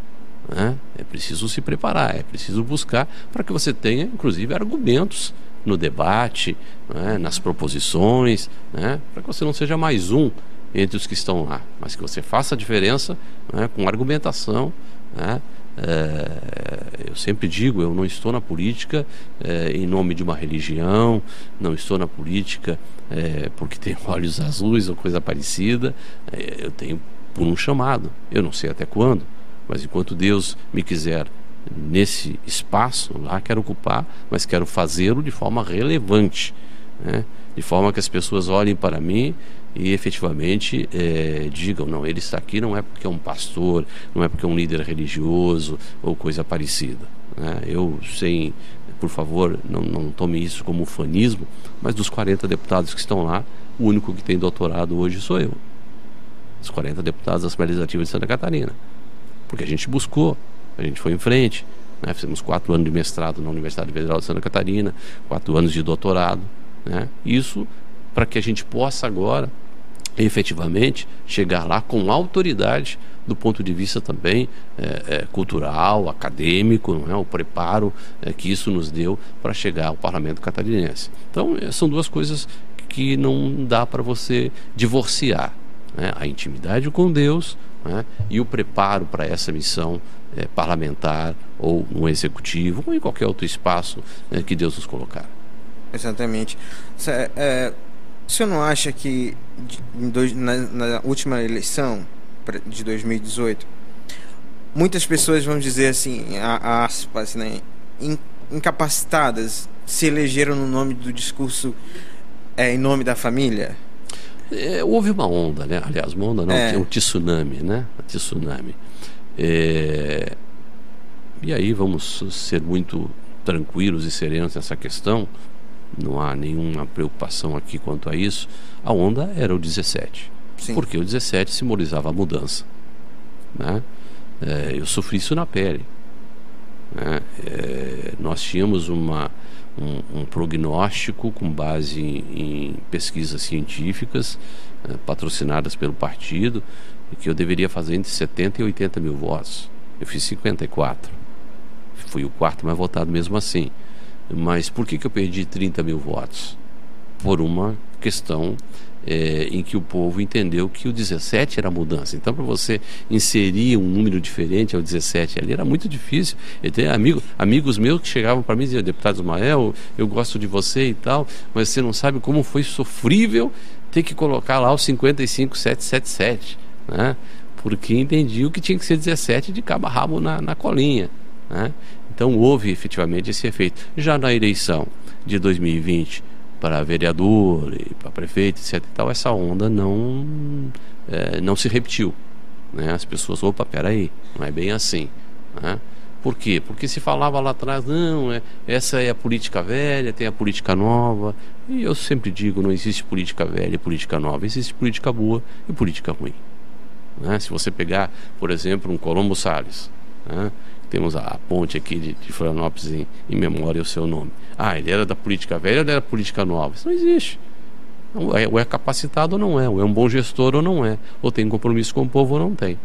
Speaker 2: Né? É preciso se preparar, é preciso buscar para que você tenha, inclusive, argumentos no debate, né? nas proposições, né? para que você não seja mais um entre os que estão lá, mas que você faça a diferença né? com argumentação, né? É, eu sempre digo, eu não estou na política é, em nome de uma religião, não estou na política é, porque tenho olhos azuis ou coisa parecida. Eu tenho por um chamado. Eu não sei até quando, mas enquanto Deus me quiser nesse espaço, lá quero ocupar, mas quero fazê-lo de forma relevante, né? de forma que as pessoas olhem para mim e efetivamente é, digam, não, ele está aqui não é porque é um pastor, não é porque é um líder religioso ou coisa parecida. Né? Eu, sem, por favor, não, não tome isso como fanismo, mas dos 40 deputados que estão lá, o único que tem doutorado hoje sou eu. Os 40 deputados da Assembleia Legislativa de Santa Catarina. Porque a gente buscou, a gente foi em frente, né? fizemos quatro anos de mestrado na Universidade Federal de Santa Catarina, quatro anos de doutorado. Né? Isso para que a gente possa agora efetivamente chegar lá com autoridade do ponto de vista também é, é, cultural, acadêmico, não é? o preparo é, que isso nos deu para chegar ao parlamento catarinense. Então, é, são duas coisas que não dá para você divorciar: né? a intimidade com Deus né? e o preparo para essa missão é, parlamentar ou no executivo ou em qualquer outro espaço né, que Deus nos colocar.
Speaker 1: Exatamente. É, o senhor não acha que na, na última eleição de 2018, muitas pessoas vão dizer assim, aspas, né, incapacitadas se elegeram no nome do discurso é, em nome da família?
Speaker 2: É, houve uma onda, né? Aliás, uma onda não, é. um tsunami, né? Um tsunami. É... E aí vamos ser muito tranquilos e serenos nessa questão não há nenhuma preocupação aqui quanto a isso. A onda era o 17, Sim. porque o 17 simbolizava a mudança. Né? É, eu sofri isso na pele. Né? É, nós tínhamos uma, um, um, prognóstico com base em, em pesquisas científicas é, patrocinadas pelo partido que eu deveria fazer entre 70 e 80 mil votos. Eu fiz 54. Fui o quarto mais votado mesmo assim. Mas por que, que eu perdi 30 mil votos? Por uma questão é, em que o povo entendeu que o 17 era a mudança. Então, para você inserir um número diferente ao 17 ali era muito difícil. Eu tenho amigo, amigos meus que chegavam para mim e diziam: Deputado Ismael, eu gosto de você e tal, mas você não sabe como foi sofrível ter que colocar lá o 55777, né? porque entendiam que tinha que ser 17 de cabo a rabo na, na colinha. Né? Então houve efetivamente esse efeito. Já na eleição de 2020 para vereador e para prefeito, etc. E tal, essa onda não, é, não se repetiu. Né? As pessoas, opa, peraí, não é bem assim. Né? Por quê? Porque se falava lá atrás, não, é, essa é a política velha, tem a política nova. E eu sempre digo, não existe política velha e política nova, existe política boa e política ruim. Né? Se você pegar, por exemplo, um Colombo Salles, né? Temos a, a, ponte aqui de, de Florianópolis em, em memória o seu nome. Ah, ele era da política velha ou ele era da política nova? Isso não existe. É, ou é capacitado ou não é, ou é um bom gestor ou não é, ou tem compromisso com o povo ou não tem.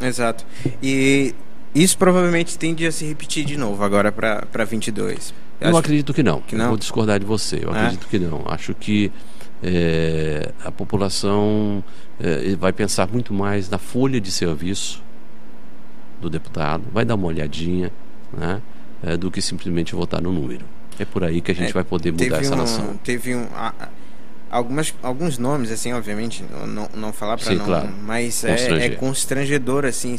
Speaker 1: Exato. E isso provavelmente tende a se repetir de novo agora para 22.
Speaker 2: Eu, eu acredito que não. que não. Eu vou discordar de você. Eu é? acredito que não. Acho que é, a população é, vai pensar muito mais na folha de serviço do deputado, vai dar uma olhadinha, né, é, do que simplesmente votar no número. É por aí que a gente é, vai poder mudar essa
Speaker 1: um,
Speaker 2: nação.
Speaker 1: Teve um, a, algumas, alguns nomes, assim, obviamente, não, não falar para não, claro. mas é, é constrangedor, assim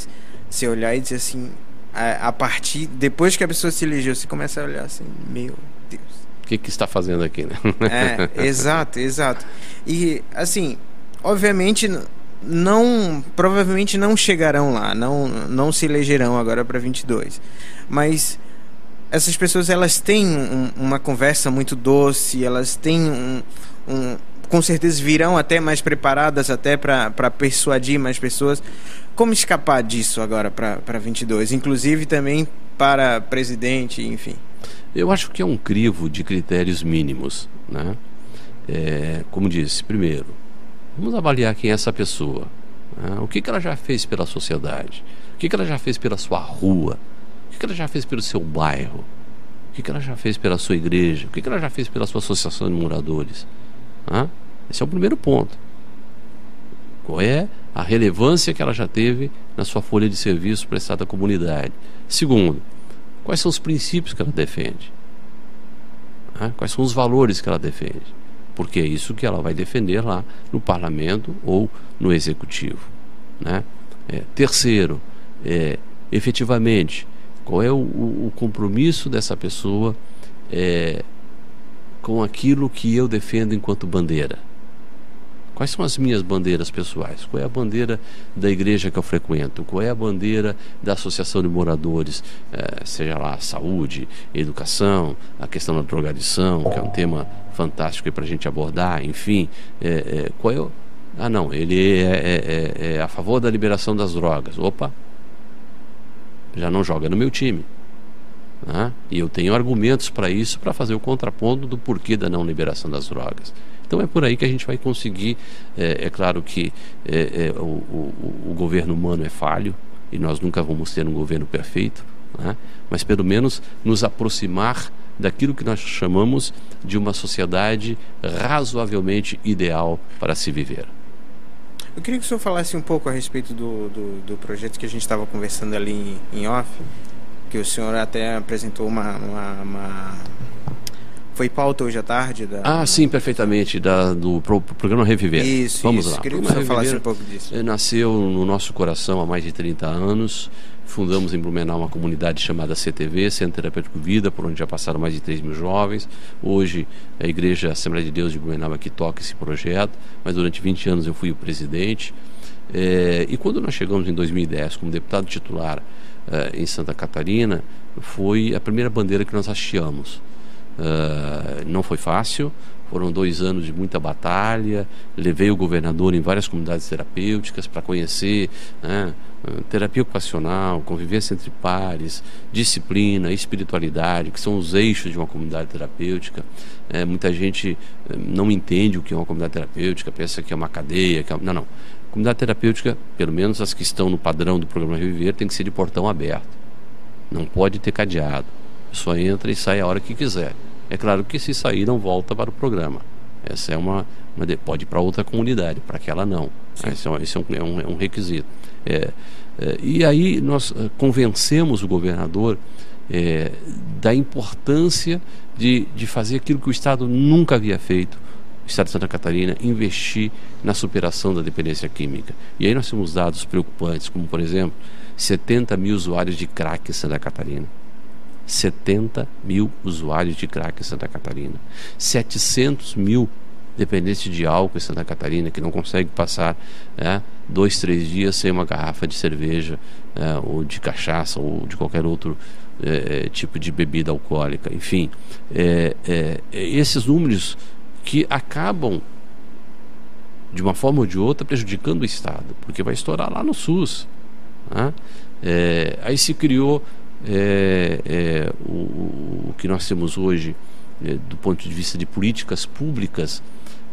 Speaker 1: você olhar e dizer assim, a, a, partir, depois que a pessoa se elegeu, você começa a olhar assim, meu Deus.
Speaker 2: O que, que está fazendo aqui, né?
Speaker 1: É, exato, exato. E, assim, obviamente, não, provavelmente não chegarão lá, não, não se elegerão agora para 22. Mas essas pessoas, elas têm um, uma conversa muito doce, elas têm um, um com certeza virão até mais preparadas até para persuadir mais pessoas. Como escapar disso agora para 22? Inclusive também para presidente, enfim.
Speaker 2: Eu acho que é um crivo de critérios mínimos. Né? É, como disse, primeiro, vamos avaliar quem é essa pessoa. Né? O que, que ela já fez pela sociedade? O que, que ela já fez pela sua rua? O que, que ela já fez pelo seu bairro? O que, que ela já fez pela sua igreja? O que, que ela já fez pela sua associação de moradores? Né? Esse é o primeiro ponto. Qual é a relevância que ela já teve na sua folha de serviço prestada à comunidade? Segundo, quais são os princípios que ela defende? Quais são os valores que ela defende? Porque é isso que ela vai defender lá no parlamento ou no executivo. Né? É, terceiro, é, efetivamente, qual é o, o, compromisso dessa pessoa é, com aquilo que eu defendo enquanto bandeira? Quais são as minhas bandeiras pessoais? Qual é a bandeira da igreja que eu frequento? Qual é a bandeira da associação de moradores? É, seja lá saúde, educação, a questão da drogadição, que é um tema fantástico para a gente abordar, enfim. É, é, qual é o... Ah, não, ele é, é, é, é a favor da liberação das drogas. Opa, já não joga no meu time. Né? E eu tenho argumentos para isso, para fazer o contraponto do porquê da não liberação das drogas. Então é por aí que a gente vai conseguir. É, é claro que o, o, o, governo humano é falho e nós nunca vamos ter um governo perfeito, né? mas pelo menos nos aproximar daquilo que nós chamamos de uma sociedade razoavelmente ideal para se viver.
Speaker 1: Eu queria que o senhor falasse um pouco a respeito do, do, do projeto que a gente estava conversando ali em, em off, que o senhor até apresentou uma, uma, uma foi pauta hoje à tarde? Da...
Speaker 2: Ah, sim, perfeitamente, da, do pro, programa Reviver.
Speaker 1: Isso,
Speaker 2: Vamos
Speaker 1: isso.
Speaker 2: lá.
Speaker 1: Queria que você falasse um pouco disso.
Speaker 2: Eh, nasceu no nosso coração há mais de 30 anos. Fundamos em Blumenau uma comunidade chamada CTV, Centro Terapêutico Vida, por onde já passaram mais de 3 mil jovens. Hoje, a Igreja Assembleia de Deus de Blumenau aqui toca esse projeto, mas durante 20 anos eu fui o presidente. É, e quando nós chegamos em 2010 como deputado titular é, em Santa Catarina, foi a primeira bandeira que nós hasteamos. Uh, não foi fácil, foram dois anos de muita batalha. Levei o governador em várias comunidades terapêuticas para conhecer né, terapia ocupacional, convivência entre pares, disciplina, espiritualidade, que são os eixos de uma comunidade terapêutica. É, muita gente eh, não entende o que é uma comunidade terapêutica, pensa que é uma cadeia. É... Não, não. Comunidade terapêutica, pelo menos as que estão no padrão do programa Reviver, tem que ser de portão aberto. Não pode ter cadeado pessoa entra e sai a hora que quiser. É claro que se sair não volta para o programa. Essa é uma, uma pode ir para outra comunidade, para aquela não. Esse, é, esse é, um, é, um, é um requisito. É, é, e aí nós eh, convencemos o governador é, da importância de, de fazer aquilo que o Estado nunca havia feito, o Estado de Santa Catarina investir na superação da dependência química. E aí nós temos dados preocupantes, como por exemplo, 70 mil usuários de crack em Santa Catarina. 70 mil usuários de crack em Santa Catarina. 700 mil dependentes de álcool em Santa Catarina que não consegue passar né, dois, três dias sem uma garrafa de cerveja é, ou de cachaça ou de qualquer outro é, tipo de bebida alcoólica. Enfim, é, é, é, esses números que acabam de uma forma ou de outra prejudicando o Estado, porque vai estourar lá no SUS. Né? É, aí se criou o, o, que nós temos hoje do ponto de vista de políticas públicas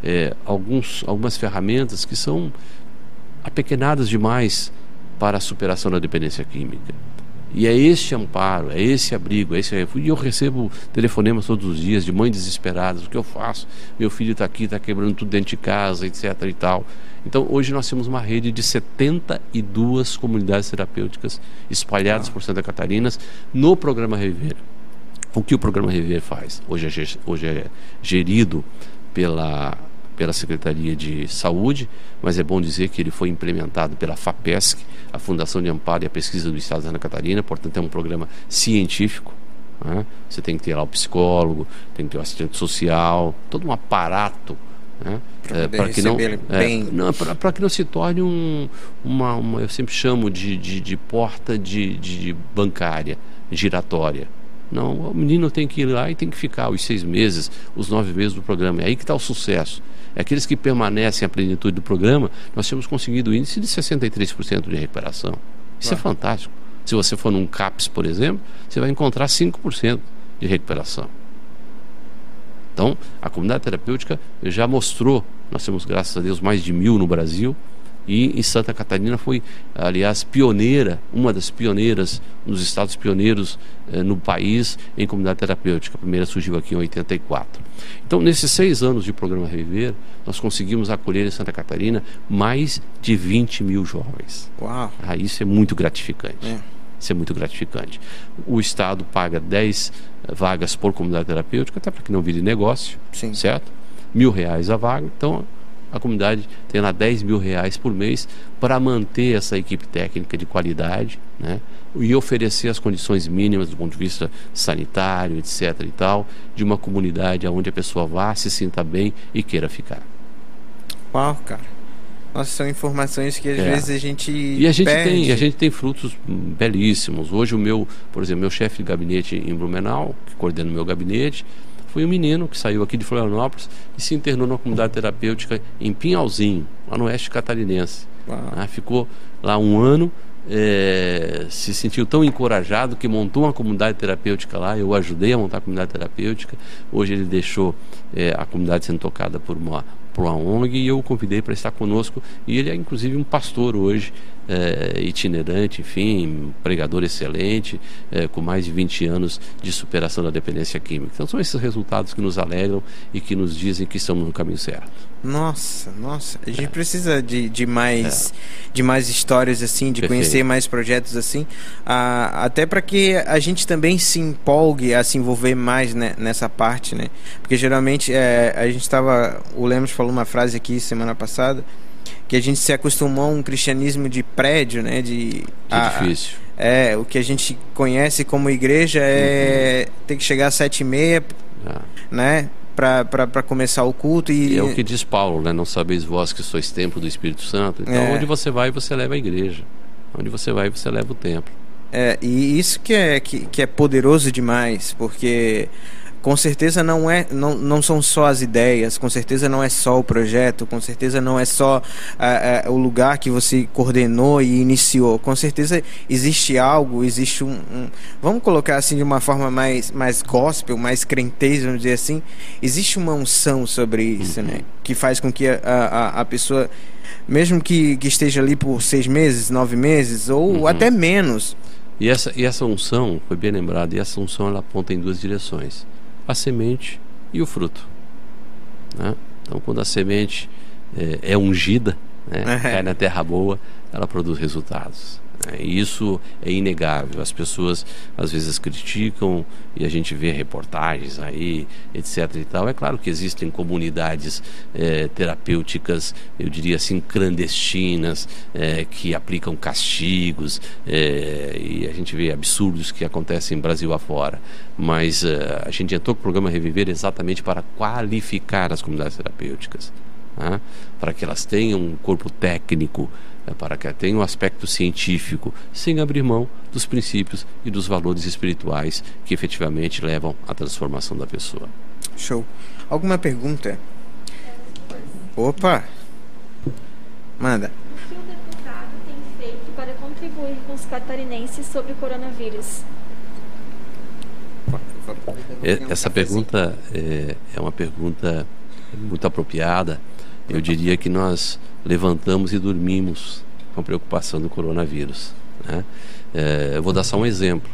Speaker 2: é, alguns, algumas ferramentas que são apequenadas demais para a superação da dependência química. E é este amparo, é esse abrigo, é esse refúgio. E eu recebo telefonemas todos os dias de mães desesperadas: o que eu faço? Meu filho está aqui, está quebrando tudo dentro de casa, etc. e tal. Então, hoje nós temos uma rede de 72 comunidades terapêuticas espalhadas ah. por Santa Catarina no programa Reviver. O que o programa Reviver faz? Hoje é, hoje é gerido pela pela Secretaria de Saúde, mas é bom dizer que ele foi implementado pela FAPESC, a Fundação de Amparo e a Pesquisa do Estado de Santa Catarina, portanto é um programa científico. Né? Você tem que ter lá o psicólogo, tem que ter o assistente social, todo um aparato né? para é, que não, é, não para que não se torne um, uma, uma eu sempre chamo de, de, de porta de, de, bancária giratória não o menino tem que ir lá e tem que ficar os seis meses os nove meses do programa é aí que está o sucesso Aqueles que permanecem à plenitude do programa, nós temos conseguido índice de 63% de recuperação. Isso é fantástico. Se você for num CAPS, por exemplo, você vai encontrar 5% de recuperação. Então, a comunidade terapêutica já mostrou, nós temos, graças a Deus, mais de mil no Brasil, e em Santa Catarina foi, aliás, pioneira, uma das pioneiras, um dos estados pioneiros eh, no país em comunidade terapêutica. A primeira surgiu aqui em 84. Então, nesses seis anos de programa Reviver, nós conseguimos acolher em Santa Catarina mais de 20 mil jovens.
Speaker 1: Uau!
Speaker 2: Ah, isso é muito gratificante. É. Isso é muito gratificante. O Estado paga 10 eh, vagas por comunidade terapêutica, até para que não vire negócio, Sim. certo? Mil reais a vaga. Então, a comunidade tem lá 10 mil reais por mês para manter essa equipe técnica de qualidade né? e oferecer as condições mínimas do ponto de vista sanitário, etc. e tal, de uma comunidade onde a pessoa vá, se sinta bem e queira ficar.
Speaker 1: Uau, cara. Nossa, são informações que às
Speaker 2: é.
Speaker 1: vezes a gente
Speaker 2: e a gente perde. tem a gente tem frutos belíssimos. Hoje o meu, por exemplo, meu chefe de gabinete em Blumenau, que coordena o meu gabinete, foi um menino que saiu aqui de Florianópolis e se internou numa comunidade terapêutica em Pinhalzinho, lá no oeste catarinense. Ah, ficou lá um ano, é, se sentiu tão encorajado que montou uma comunidade terapêutica lá. Eu ajudei a montar a comunidade terapêutica. Hoje ele deixou é, a comunidade sendo tocada por uma, por uma ONG e eu o convidei para estar conosco. E ele é inclusive um pastor hoje é, itinerante, enfim, pregador excelente, é, com mais de 20 anos de superação da dependência química. Então são esses resultados que nos alegram e que nos dizem que estamos no caminho certo.
Speaker 1: Nossa, nossa, a gente é. precisa de, de mais é. de mais histórias assim, de Perfeito. conhecer mais projetos assim, ah, até para que a gente também se empolgue a se envolver mais né, nessa parte, né? Porque geralmente é, a gente estava, o Lemos falou uma frase aqui semana passada que a gente se acostumou a um cristianismo de prédio, né? De,
Speaker 2: que a, difícil.
Speaker 1: É, o que a gente conhece como igreja é uhum. ter que chegar às sete e meia, ah. né? para começar o culto. E...
Speaker 2: e... é o que diz Paulo, né? Não sabeis vós que sois templo do Espírito Santo. Então, é. onde você vai, você leva a igreja. Onde você vai, você leva o templo.
Speaker 1: É, e isso que é, que, que é poderoso demais, porque com certeza não é não, não são só as ideias com certeza não é só o projeto com certeza não é só uh, uh, o lugar que você coordenou e iniciou. Com certeza existe algo existe um, um, vamos colocar assim de uma forma mais mais gospel mais crentez vamos dizer assim. Existe uma unção sobre isso né? Que faz com que a, a, a pessoa mesmo que, que esteja ali por seis meses nove meses ou uhum. até menos.
Speaker 2: E essa, e essa unção, foi bem lembrado, e essa unção ela aponta em duas direções a semente e o fruto. Né? Então, quando a semente é, é ungida, né, é. cai na terra boa, ela produz resultados. É, isso é inegável. As pessoas às vezes criticam e a gente vê reportagens aí, etc. e tal. É claro que existem comunidades é, terapêuticas, eu diria assim, clandestinas, é, que aplicam castigos é, e a gente vê absurdos que acontecem em Brasil afora. Mas é, a gente entrou com o programa Reviver exatamente para qualificar as comunidades terapêuticas. Né? Para que elas tenham um corpo técnico é para que tenha um aspecto científico, sem abrir mão dos princípios e dos valores espirituais que efetivamente levam à transformação da pessoa.
Speaker 4: Show. Alguma pergunta? Opa! Manda.
Speaker 3: O que o deputado tem feito para contribuir com os catarinenses sobre o coronavírus?
Speaker 2: É, essa pergunta é, é uma pergunta muito apropriada. Eu diria que nós levantamos e dormimos com a preocupação do coronavírus. Né? É, eu vou dar só um exemplo.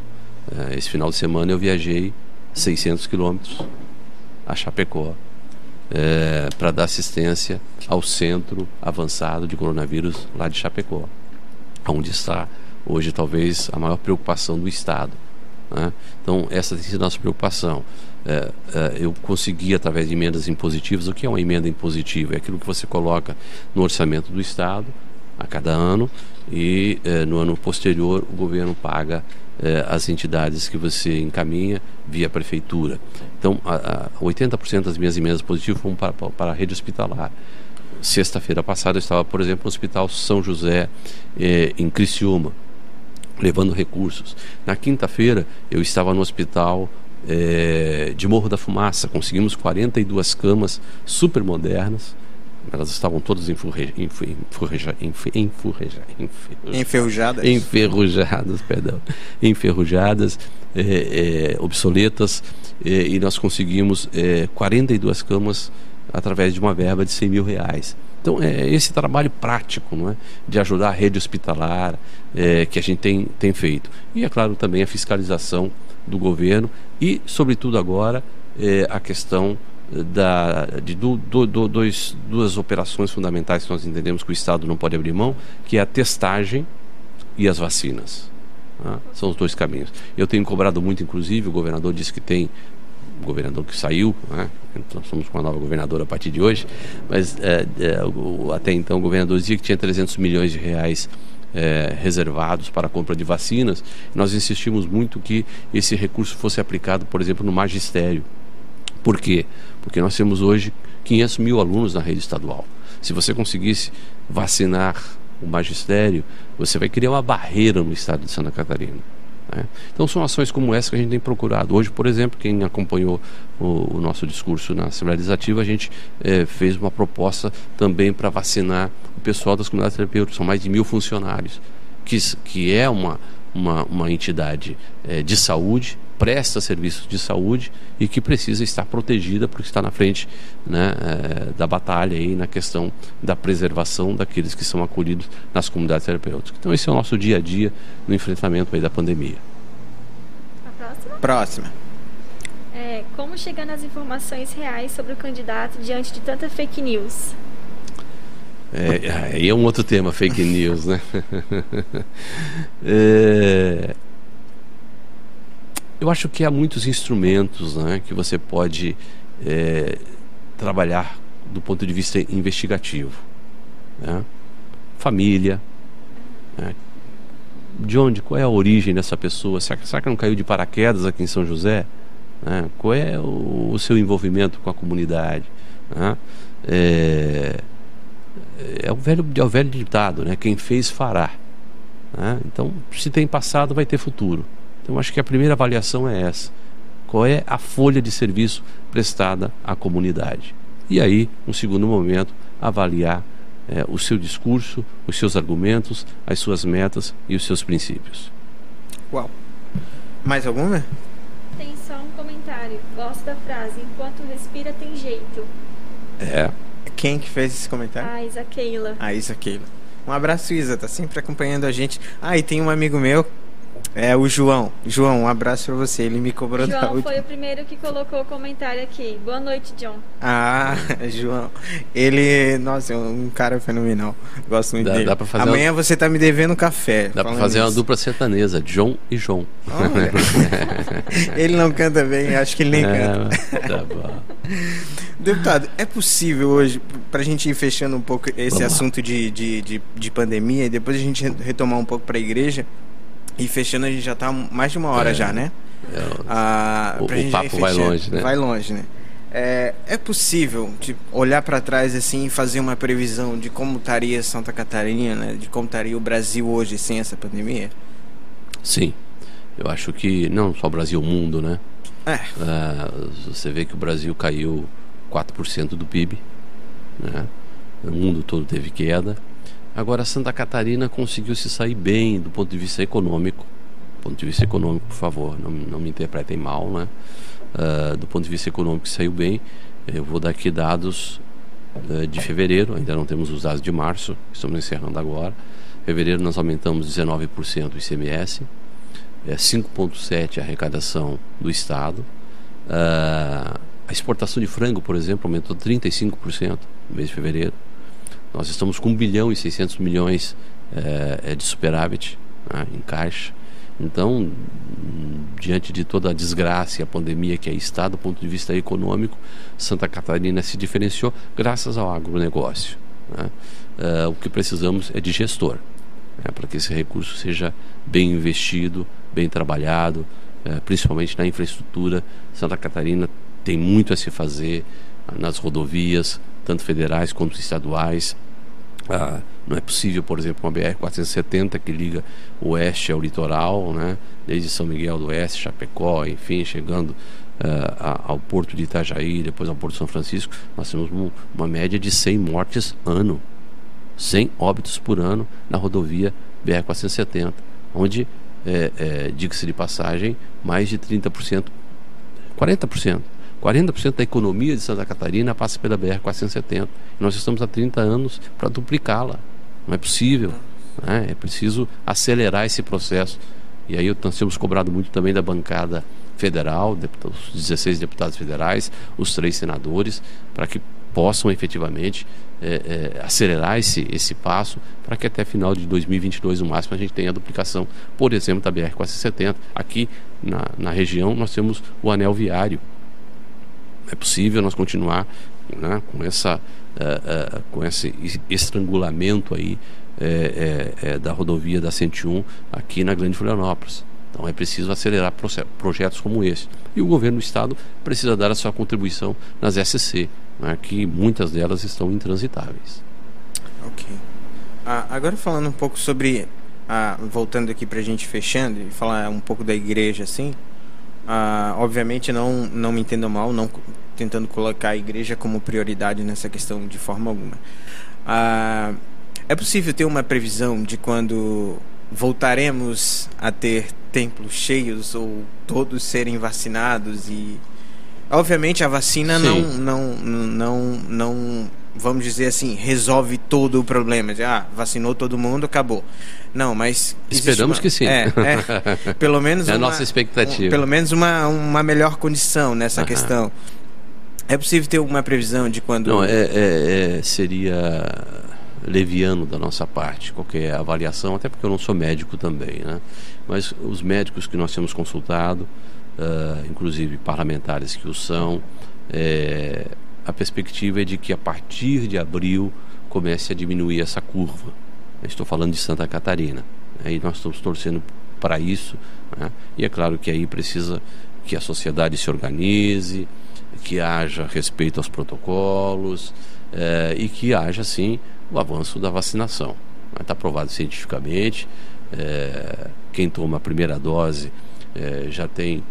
Speaker 2: É, esse final de semana eu viajei 600 quilômetros a Chapecó é, para dar assistência ao centro avançado de coronavírus lá de Chapecó, onde está hoje talvez a maior preocupação do Estado. Né? Então, essa tem sido a nossa preocupação. É, é, eu consegui, através de emendas impositivas, o que é uma emenda impositiva? É aquilo que você coloca no orçamento do Estado a cada ano e é, no ano posterior o governo paga é, as entidades que você encaminha via prefeitura. Então, a, a 80% das minhas emendas positivas foram para, para a rede hospitalar. Sexta-feira passada eu estava, por exemplo, no Hospital São José, é, em Criciúma levando recursos. Na quinta-feira eu estava no hospital é, de Morro da Fumaça, conseguimos 42 camas super modernas. Elas estavam todas enfurre, enferrujadas. Enferrujadas, perdão. Enferrujadas, é, é, obsoletas, e nós conseguimos 42 camas através de uma verba de 100 mil reais. Então, é esse trabalho prático não é? de ajudar a rede hospitalar é, que a gente tem, tem feito. E, é claro, também a fiscalização do governo e, sobretudo agora, é, a questão da, de do, do, do, dois, duas operações fundamentais que nós entendemos que o Estado não pode abrir mão, que é a testagem e as vacinas. Né? São os dois caminhos. Eu tenho cobrado muito, inclusive, o governador disse que tem o governador que saiu, né? então somos com uma nova governadora a partir de hoje, mas é, é, o, até então o governador dizia que tinha 300 milhões de reais é, reservados para a compra de vacinas. Nós insistimos muito que esse recurso fosse aplicado, por exemplo, no magistério. Por quê? Porque nós temos hoje 500 mil alunos na rede estadual. Se você conseguisse vacinar o magistério, você vai criar uma barreira no estado de Santa Catarina. Né? Então são ações como essa que a gente tem procurado. Hoje, por exemplo, quem acompanhou o, o nosso discurso na Assembleia Legislativa, a gente é, fez uma proposta também para vacinar pessoal das comunidades terapêuticas. São mais de mil funcionários, que, que é uma, uma, uma entidade é, de saúde presta serviços de saúde e que precisa estar protegida porque está na frente né, é, da batalha aí na questão da preservação daqueles que são acolhidos nas comunidades terapêuticas. Então esse é o nosso dia a dia no enfrentamento aí da pandemia.
Speaker 3: A próxima?
Speaker 4: Próxima.
Speaker 3: É, como chegar nas informações reais sobre o candidato diante de tanta fake news?
Speaker 2: É, aí é um outro tema, fake news, né? é, eu acho que há muitos instrumentos né, que você pode é, trabalhar do ponto de vista investigativo. Né? Família. Né? De onde? Qual é a origem dessa pessoa? Será, será que não caiu de paraquedas aqui em São José? Né? Qual é o, o, seu envolvimento com a comunidade? Né? É, é, o velho, é o velho ditado, né? Quem fez fará. Né? Então, se tem passado, vai ter futuro. Então, acho que a primeira avaliação é essa: qual é a folha de serviço prestada à comunidade? E aí, um segundo momento, avaliar é, o seu discurso, os seus argumentos, as suas metas e os seus princípios.
Speaker 4: Uau! Mais alguma?
Speaker 3: Tem só um comentário. Gosto da frase: enquanto respira, tem jeito.
Speaker 2: É.
Speaker 4: Quem que fez esse comentário?
Speaker 3: A Isa Keila.
Speaker 4: A Isa Keila. Um abraço, Isa, tá sempre acompanhando a gente. Ah, e tem um amigo meu
Speaker 1: É o João. João, um abraço pra você. Ele me cobrou da
Speaker 3: João
Speaker 1: última.
Speaker 3: foi o primeiro que colocou o comentário aqui. Boa noite, John.
Speaker 1: Ah, João. Ele, nossa, é um cara fenomenal. Gosto muito
Speaker 2: Dá-
Speaker 1: dele.
Speaker 2: dá pra fazer
Speaker 1: Amanhã você tá me devendo café.
Speaker 2: Dá pra
Speaker 1: falando
Speaker 2: fazer uma dupla sertanesa, John e João.
Speaker 1: Olha. ele não canta bem, acho que ele nem canta.
Speaker 2: É, tá bom.
Speaker 1: Deputado, é possível hoje, para a gente ir fechando um pouco esse
Speaker 2: Vamos
Speaker 1: assunto de, de, de, de pandemia e depois a gente re- retomar um pouco para a igreja e fechando a gente já tá mais de uma hora
Speaker 2: É.
Speaker 1: já, né?
Speaker 2: É, o-
Speaker 1: Ah,
Speaker 2: O- o papo vai longe, né?
Speaker 1: Vai longe, né? É, é possível tipo, olhar para trás assim e fazer uma previsão de como estaria Santa Catarina, né? de como estaria o Brasil hoje sem essa pandemia?
Speaker 2: Sim. Eu acho que não só o Brasil, o mundo, né?
Speaker 1: É,
Speaker 2: Ah, você vê que o Brasil caiu 4% do PIB, né? O mundo todo teve queda. Agora Santa Catarina conseguiu se sair bem do ponto de vista econômico. Do ponto de vista econômico, por favor, não, não me interpretem mal, né? Ah, do ponto de vista econômico saiu bem. Eu vou dar aqui dados eh, de fevereiro, ainda não temos os dados de março, estamos encerrando agora. Fevereiro nós aumentamos 19% o ICMS, é 5,7% a arrecadação do Estado. Ah, a exportação de frango, por exemplo, aumentou 35% no mês de fevereiro. Nós estamos com 1 bilhão e 600 milhões eh, de superávit né, em caixa. Então, diante de toda a desgraça e a pandemia que aí está, do ponto de vista econômico, Santa Catarina se diferenciou graças ao agronegócio. né. Eh, o que precisamos é de gestor, né, para que esse recurso seja bem investido, bem trabalhado, eh, principalmente na infraestrutura. Santa Catarina tem muito a se fazer ah, nas rodovias, tanto federais quanto estaduais. Ah, não é possível, por exemplo, uma BR-470 que liga o oeste ao litoral, né? desde São Miguel do Oeste, Chapecó, enfim, chegando a- ao porto de Itajaí, depois ao porto de São Francisco. Nós temos um- uma média de 100 mortes ano, 100 óbitos por ano na rodovia BR-470, onde, é, é, diga-se de passagem, mais de 30%, 40%. 40% da economia de Santa Catarina passa pela BR-470. E nós estamos há 30 anos para duplicá-la. Não é possível. né? É preciso acelerar esse processo. E aí nós temos cobrado muito também da bancada federal, os 16 deputados federais, os três senadores, para que possam efetivamente é, é, acelerar esse, esse passo para que até final de 2022, no máximo, a gente tenha a duplicação, por exemplo, da BR-470. Aqui na, na região nós temos o anel viário, é possível nós continuar né, com essa eh, eh, com esse es- estrangulamento aí eh, eh, eh, da rodovia da 101 aqui na Grande Florianópolis. Então é preciso acelerar projetos como esse. E o governo do estado precisa dar a sua contribuição nas SC, né, que muitas delas estão intransitáveis.
Speaker 1: Ok. Ah, agora falando um pouco sobre. ah, voltando aqui pra gente fechando e falar um pouco da igreja assim. Ah, obviamente não, não me entendam mal, não tentando colocar a igreja como prioridade nessa questão de forma alguma. Ah, é possível ter uma previsão de quando voltaremos a ter templos cheios ou todos serem vacinados e obviamente a vacina não,
Speaker 2: Sim.
Speaker 1: não não não vamos dizer assim resolve todo o problema de ah vacinou todo mundo acabou não mas
Speaker 2: Esperamos
Speaker 1: uma-
Speaker 2: que sim.
Speaker 1: é, é, pelo menos
Speaker 2: É a
Speaker 1: uma-
Speaker 2: nossa expectativa.
Speaker 1: um- pelo menos uma, uma melhor condição nessa
Speaker 2: Aham.
Speaker 1: questão é possível ter alguma previsão de quando
Speaker 2: Não, é, é- é- seria leviano da nossa parte qualquer avaliação, até porque eu não sou médico também, né? Mas os médicos que nós temos consultado, ah, inclusive parlamentares que o são, é, a perspectiva é de que a partir de abril comece a diminuir essa curva. Estou falando de Santa Catarina. né? E nós estamos torcendo para isso. né? E é claro que aí precisa que a sociedade se organize, que haja respeito aos protocolos eh, e que haja, sim, o avanço da vacinação. Está provado cientificamente. eh, quem toma a primeira dose eh, já tem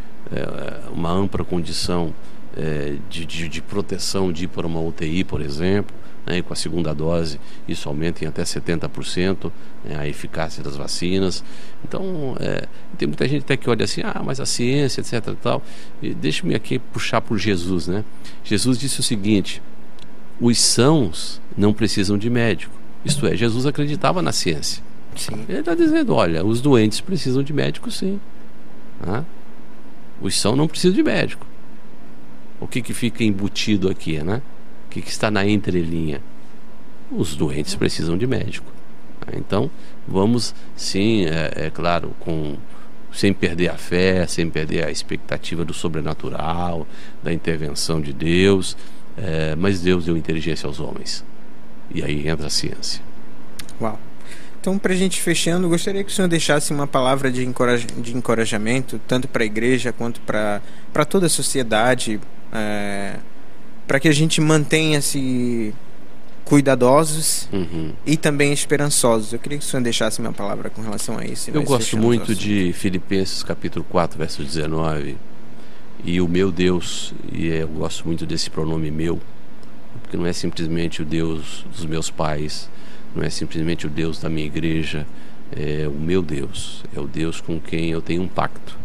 Speaker 2: uma ampla condição eh, de, de, de proteção de ir para uma UTI, por exemplo. Né, e com a segunda dose, isso aumenta em até 70% né, a eficácia das vacinas. Então, é, tem muita gente até que olha assim, ah, mas a ciência, etc. E tal. E deixa-me aqui puxar por Jesus. Né? Jesus disse o seguinte: os sãos não precisam de médico. Isto é, Jesus acreditava na ciência. Sim. Ele está dizendo: olha, os doentes precisam de médico, sim. Ah? Os são não precisam de médico. O que, que fica embutido aqui, né? O que, que está na entrelinha? Os doentes precisam de médico. Então, vamos sim, é, é claro, com sem perder a fé, sem perder a expectativa do sobrenatural, da intervenção de Deus, é, mas Deus deu inteligência aos homens. E aí entra a ciência.
Speaker 1: Uau. Então, para a gente fechando, gostaria que o senhor deixasse uma palavra de, encoraj de encorajamento, tanto para a igreja quanto para toda a sociedade, é, para que a gente mantenha-se cuidadosos uhum. e também esperançosos. Eu queria que o senhor deixasse uma palavra com relação a isso.
Speaker 2: Eu gosto muito de Filipenses capítulo 4, verso 19. E o meu Deus, e eu gosto muito desse pronome meu, porque não é simplesmente o Deus dos meus pais, não é simplesmente o Deus da minha igreja, é o meu Deus, é o Deus com quem eu tenho um pacto,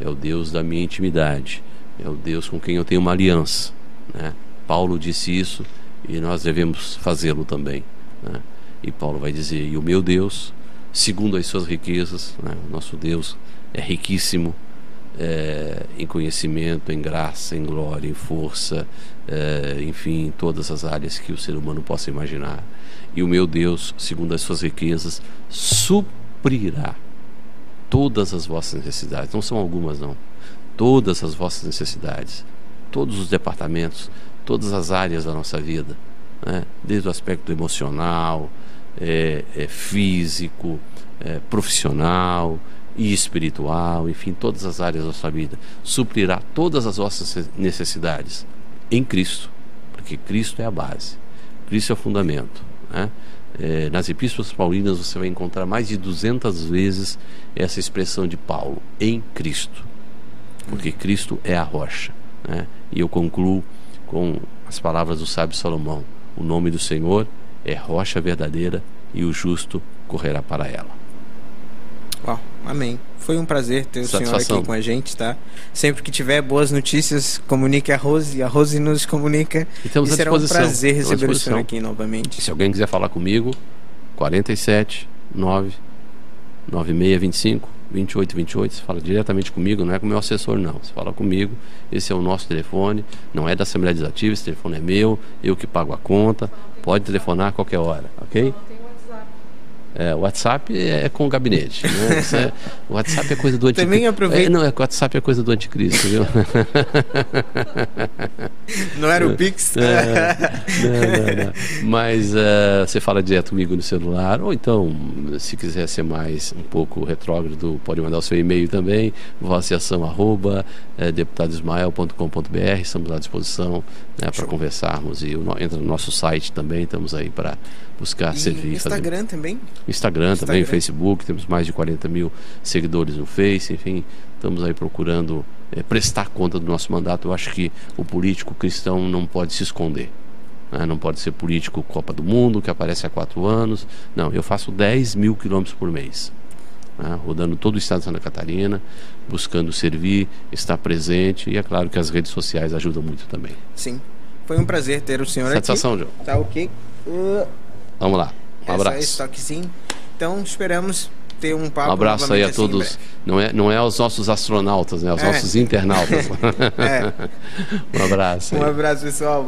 Speaker 2: é o Deus da minha intimidade, é o Deus com quem eu tenho uma aliança. Né? Paulo disse isso e nós devemos fazê-lo também. Né? E Paulo vai dizer: E o meu Deus, segundo as suas riquezas, né? o nosso Deus é riquíssimo é, em conhecimento, em graça, em glória, em força, é, enfim, em todas as áreas que o ser humano possa imaginar. E o meu Deus, segundo as suas riquezas, suprirá todas as vossas necessidades. Não são algumas, não. Todas as vossas necessidades, todos os departamentos, todas as áreas da nossa vida, né? desde o aspecto emocional, é, é físico, é, profissional e espiritual, enfim, todas as áreas da sua vida, suprirá todas as vossas necessidades em Cristo, porque Cristo é a base, Cristo é o fundamento. Né? É, nas epístolas paulinas você vai encontrar mais de 200 vezes essa expressão de Paulo, em Cristo, porque Cristo é a rocha. Né? E eu concluo com as palavras do sábio Salomão: O nome do Senhor é rocha verdadeira e o justo correrá para ela.
Speaker 1: Uau, amém. Foi um prazer ter o senhor aqui com a gente, tá? Sempre que tiver boas notícias, comunique a Rose, a Rose nos comunica.
Speaker 2: E, e
Speaker 1: será
Speaker 2: um
Speaker 1: prazer receber o senhor aqui novamente.
Speaker 2: Se alguém quiser falar comigo, 47 9 9625 2828, você fala diretamente comigo, não é com o meu assessor não, você fala comigo, esse é o nosso telefone, não é da Assembleia Legislativa, esse telefone é meu, eu que pago a conta, pode telefonar a qualquer hora, ok? É, WhatsApp é, com o gabinete. Né? É, WhatsApp é coisa do anticristo.
Speaker 1: Também aproveita.
Speaker 2: É, não, é, o WhatsApp é coisa do anticristo, viu?
Speaker 1: Não era o Pix?
Speaker 2: É, não, não, não. Mas uh, você fala direto comigo no celular, ou então, se quiser ser mais um pouco retrógrado, pode mandar o seu e-mail também, voaciação arroba é, deputadosmael.com.br, estamos à disposição né, para conversarmos e o, entra no nosso site também, estamos aí para buscar
Speaker 1: e
Speaker 2: servir.
Speaker 1: Instagram fazer... também?
Speaker 2: Instagram, Instagram também, Facebook, temos mais de 40 mil seguidores no Face, enfim, estamos aí procurando é, prestar conta do nosso mandato. Eu acho que o político cristão não pode se esconder. Né? Não pode ser político Copa do Mundo, que aparece há quatro anos. Não, eu faço 10 mil quilômetros por mês. Né? rodando todo o estado de Santa Catarina, buscando servir, estar presente e é claro que as redes sociais ajudam muito também.
Speaker 1: Sim. Foi um prazer ter o senhor
Speaker 2: Satisfação,
Speaker 1: aqui.
Speaker 2: Satisfação,
Speaker 1: João. Tá ok. Uh...
Speaker 2: Vamos lá. Um
Speaker 1: é
Speaker 2: abraço.
Speaker 1: Esse toquezinho. Então esperamos ter um papo.
Speaker 2: Um abraço aí a
Speaker 1: assim
Speaker 2: todos. Não é, não é aos nossos astronautas, né? Aos é. nossos internautas.
Speaker 1: é.
Speaker 2: um abraço. Aí.
Speaker 1: Um abraço, pessoal.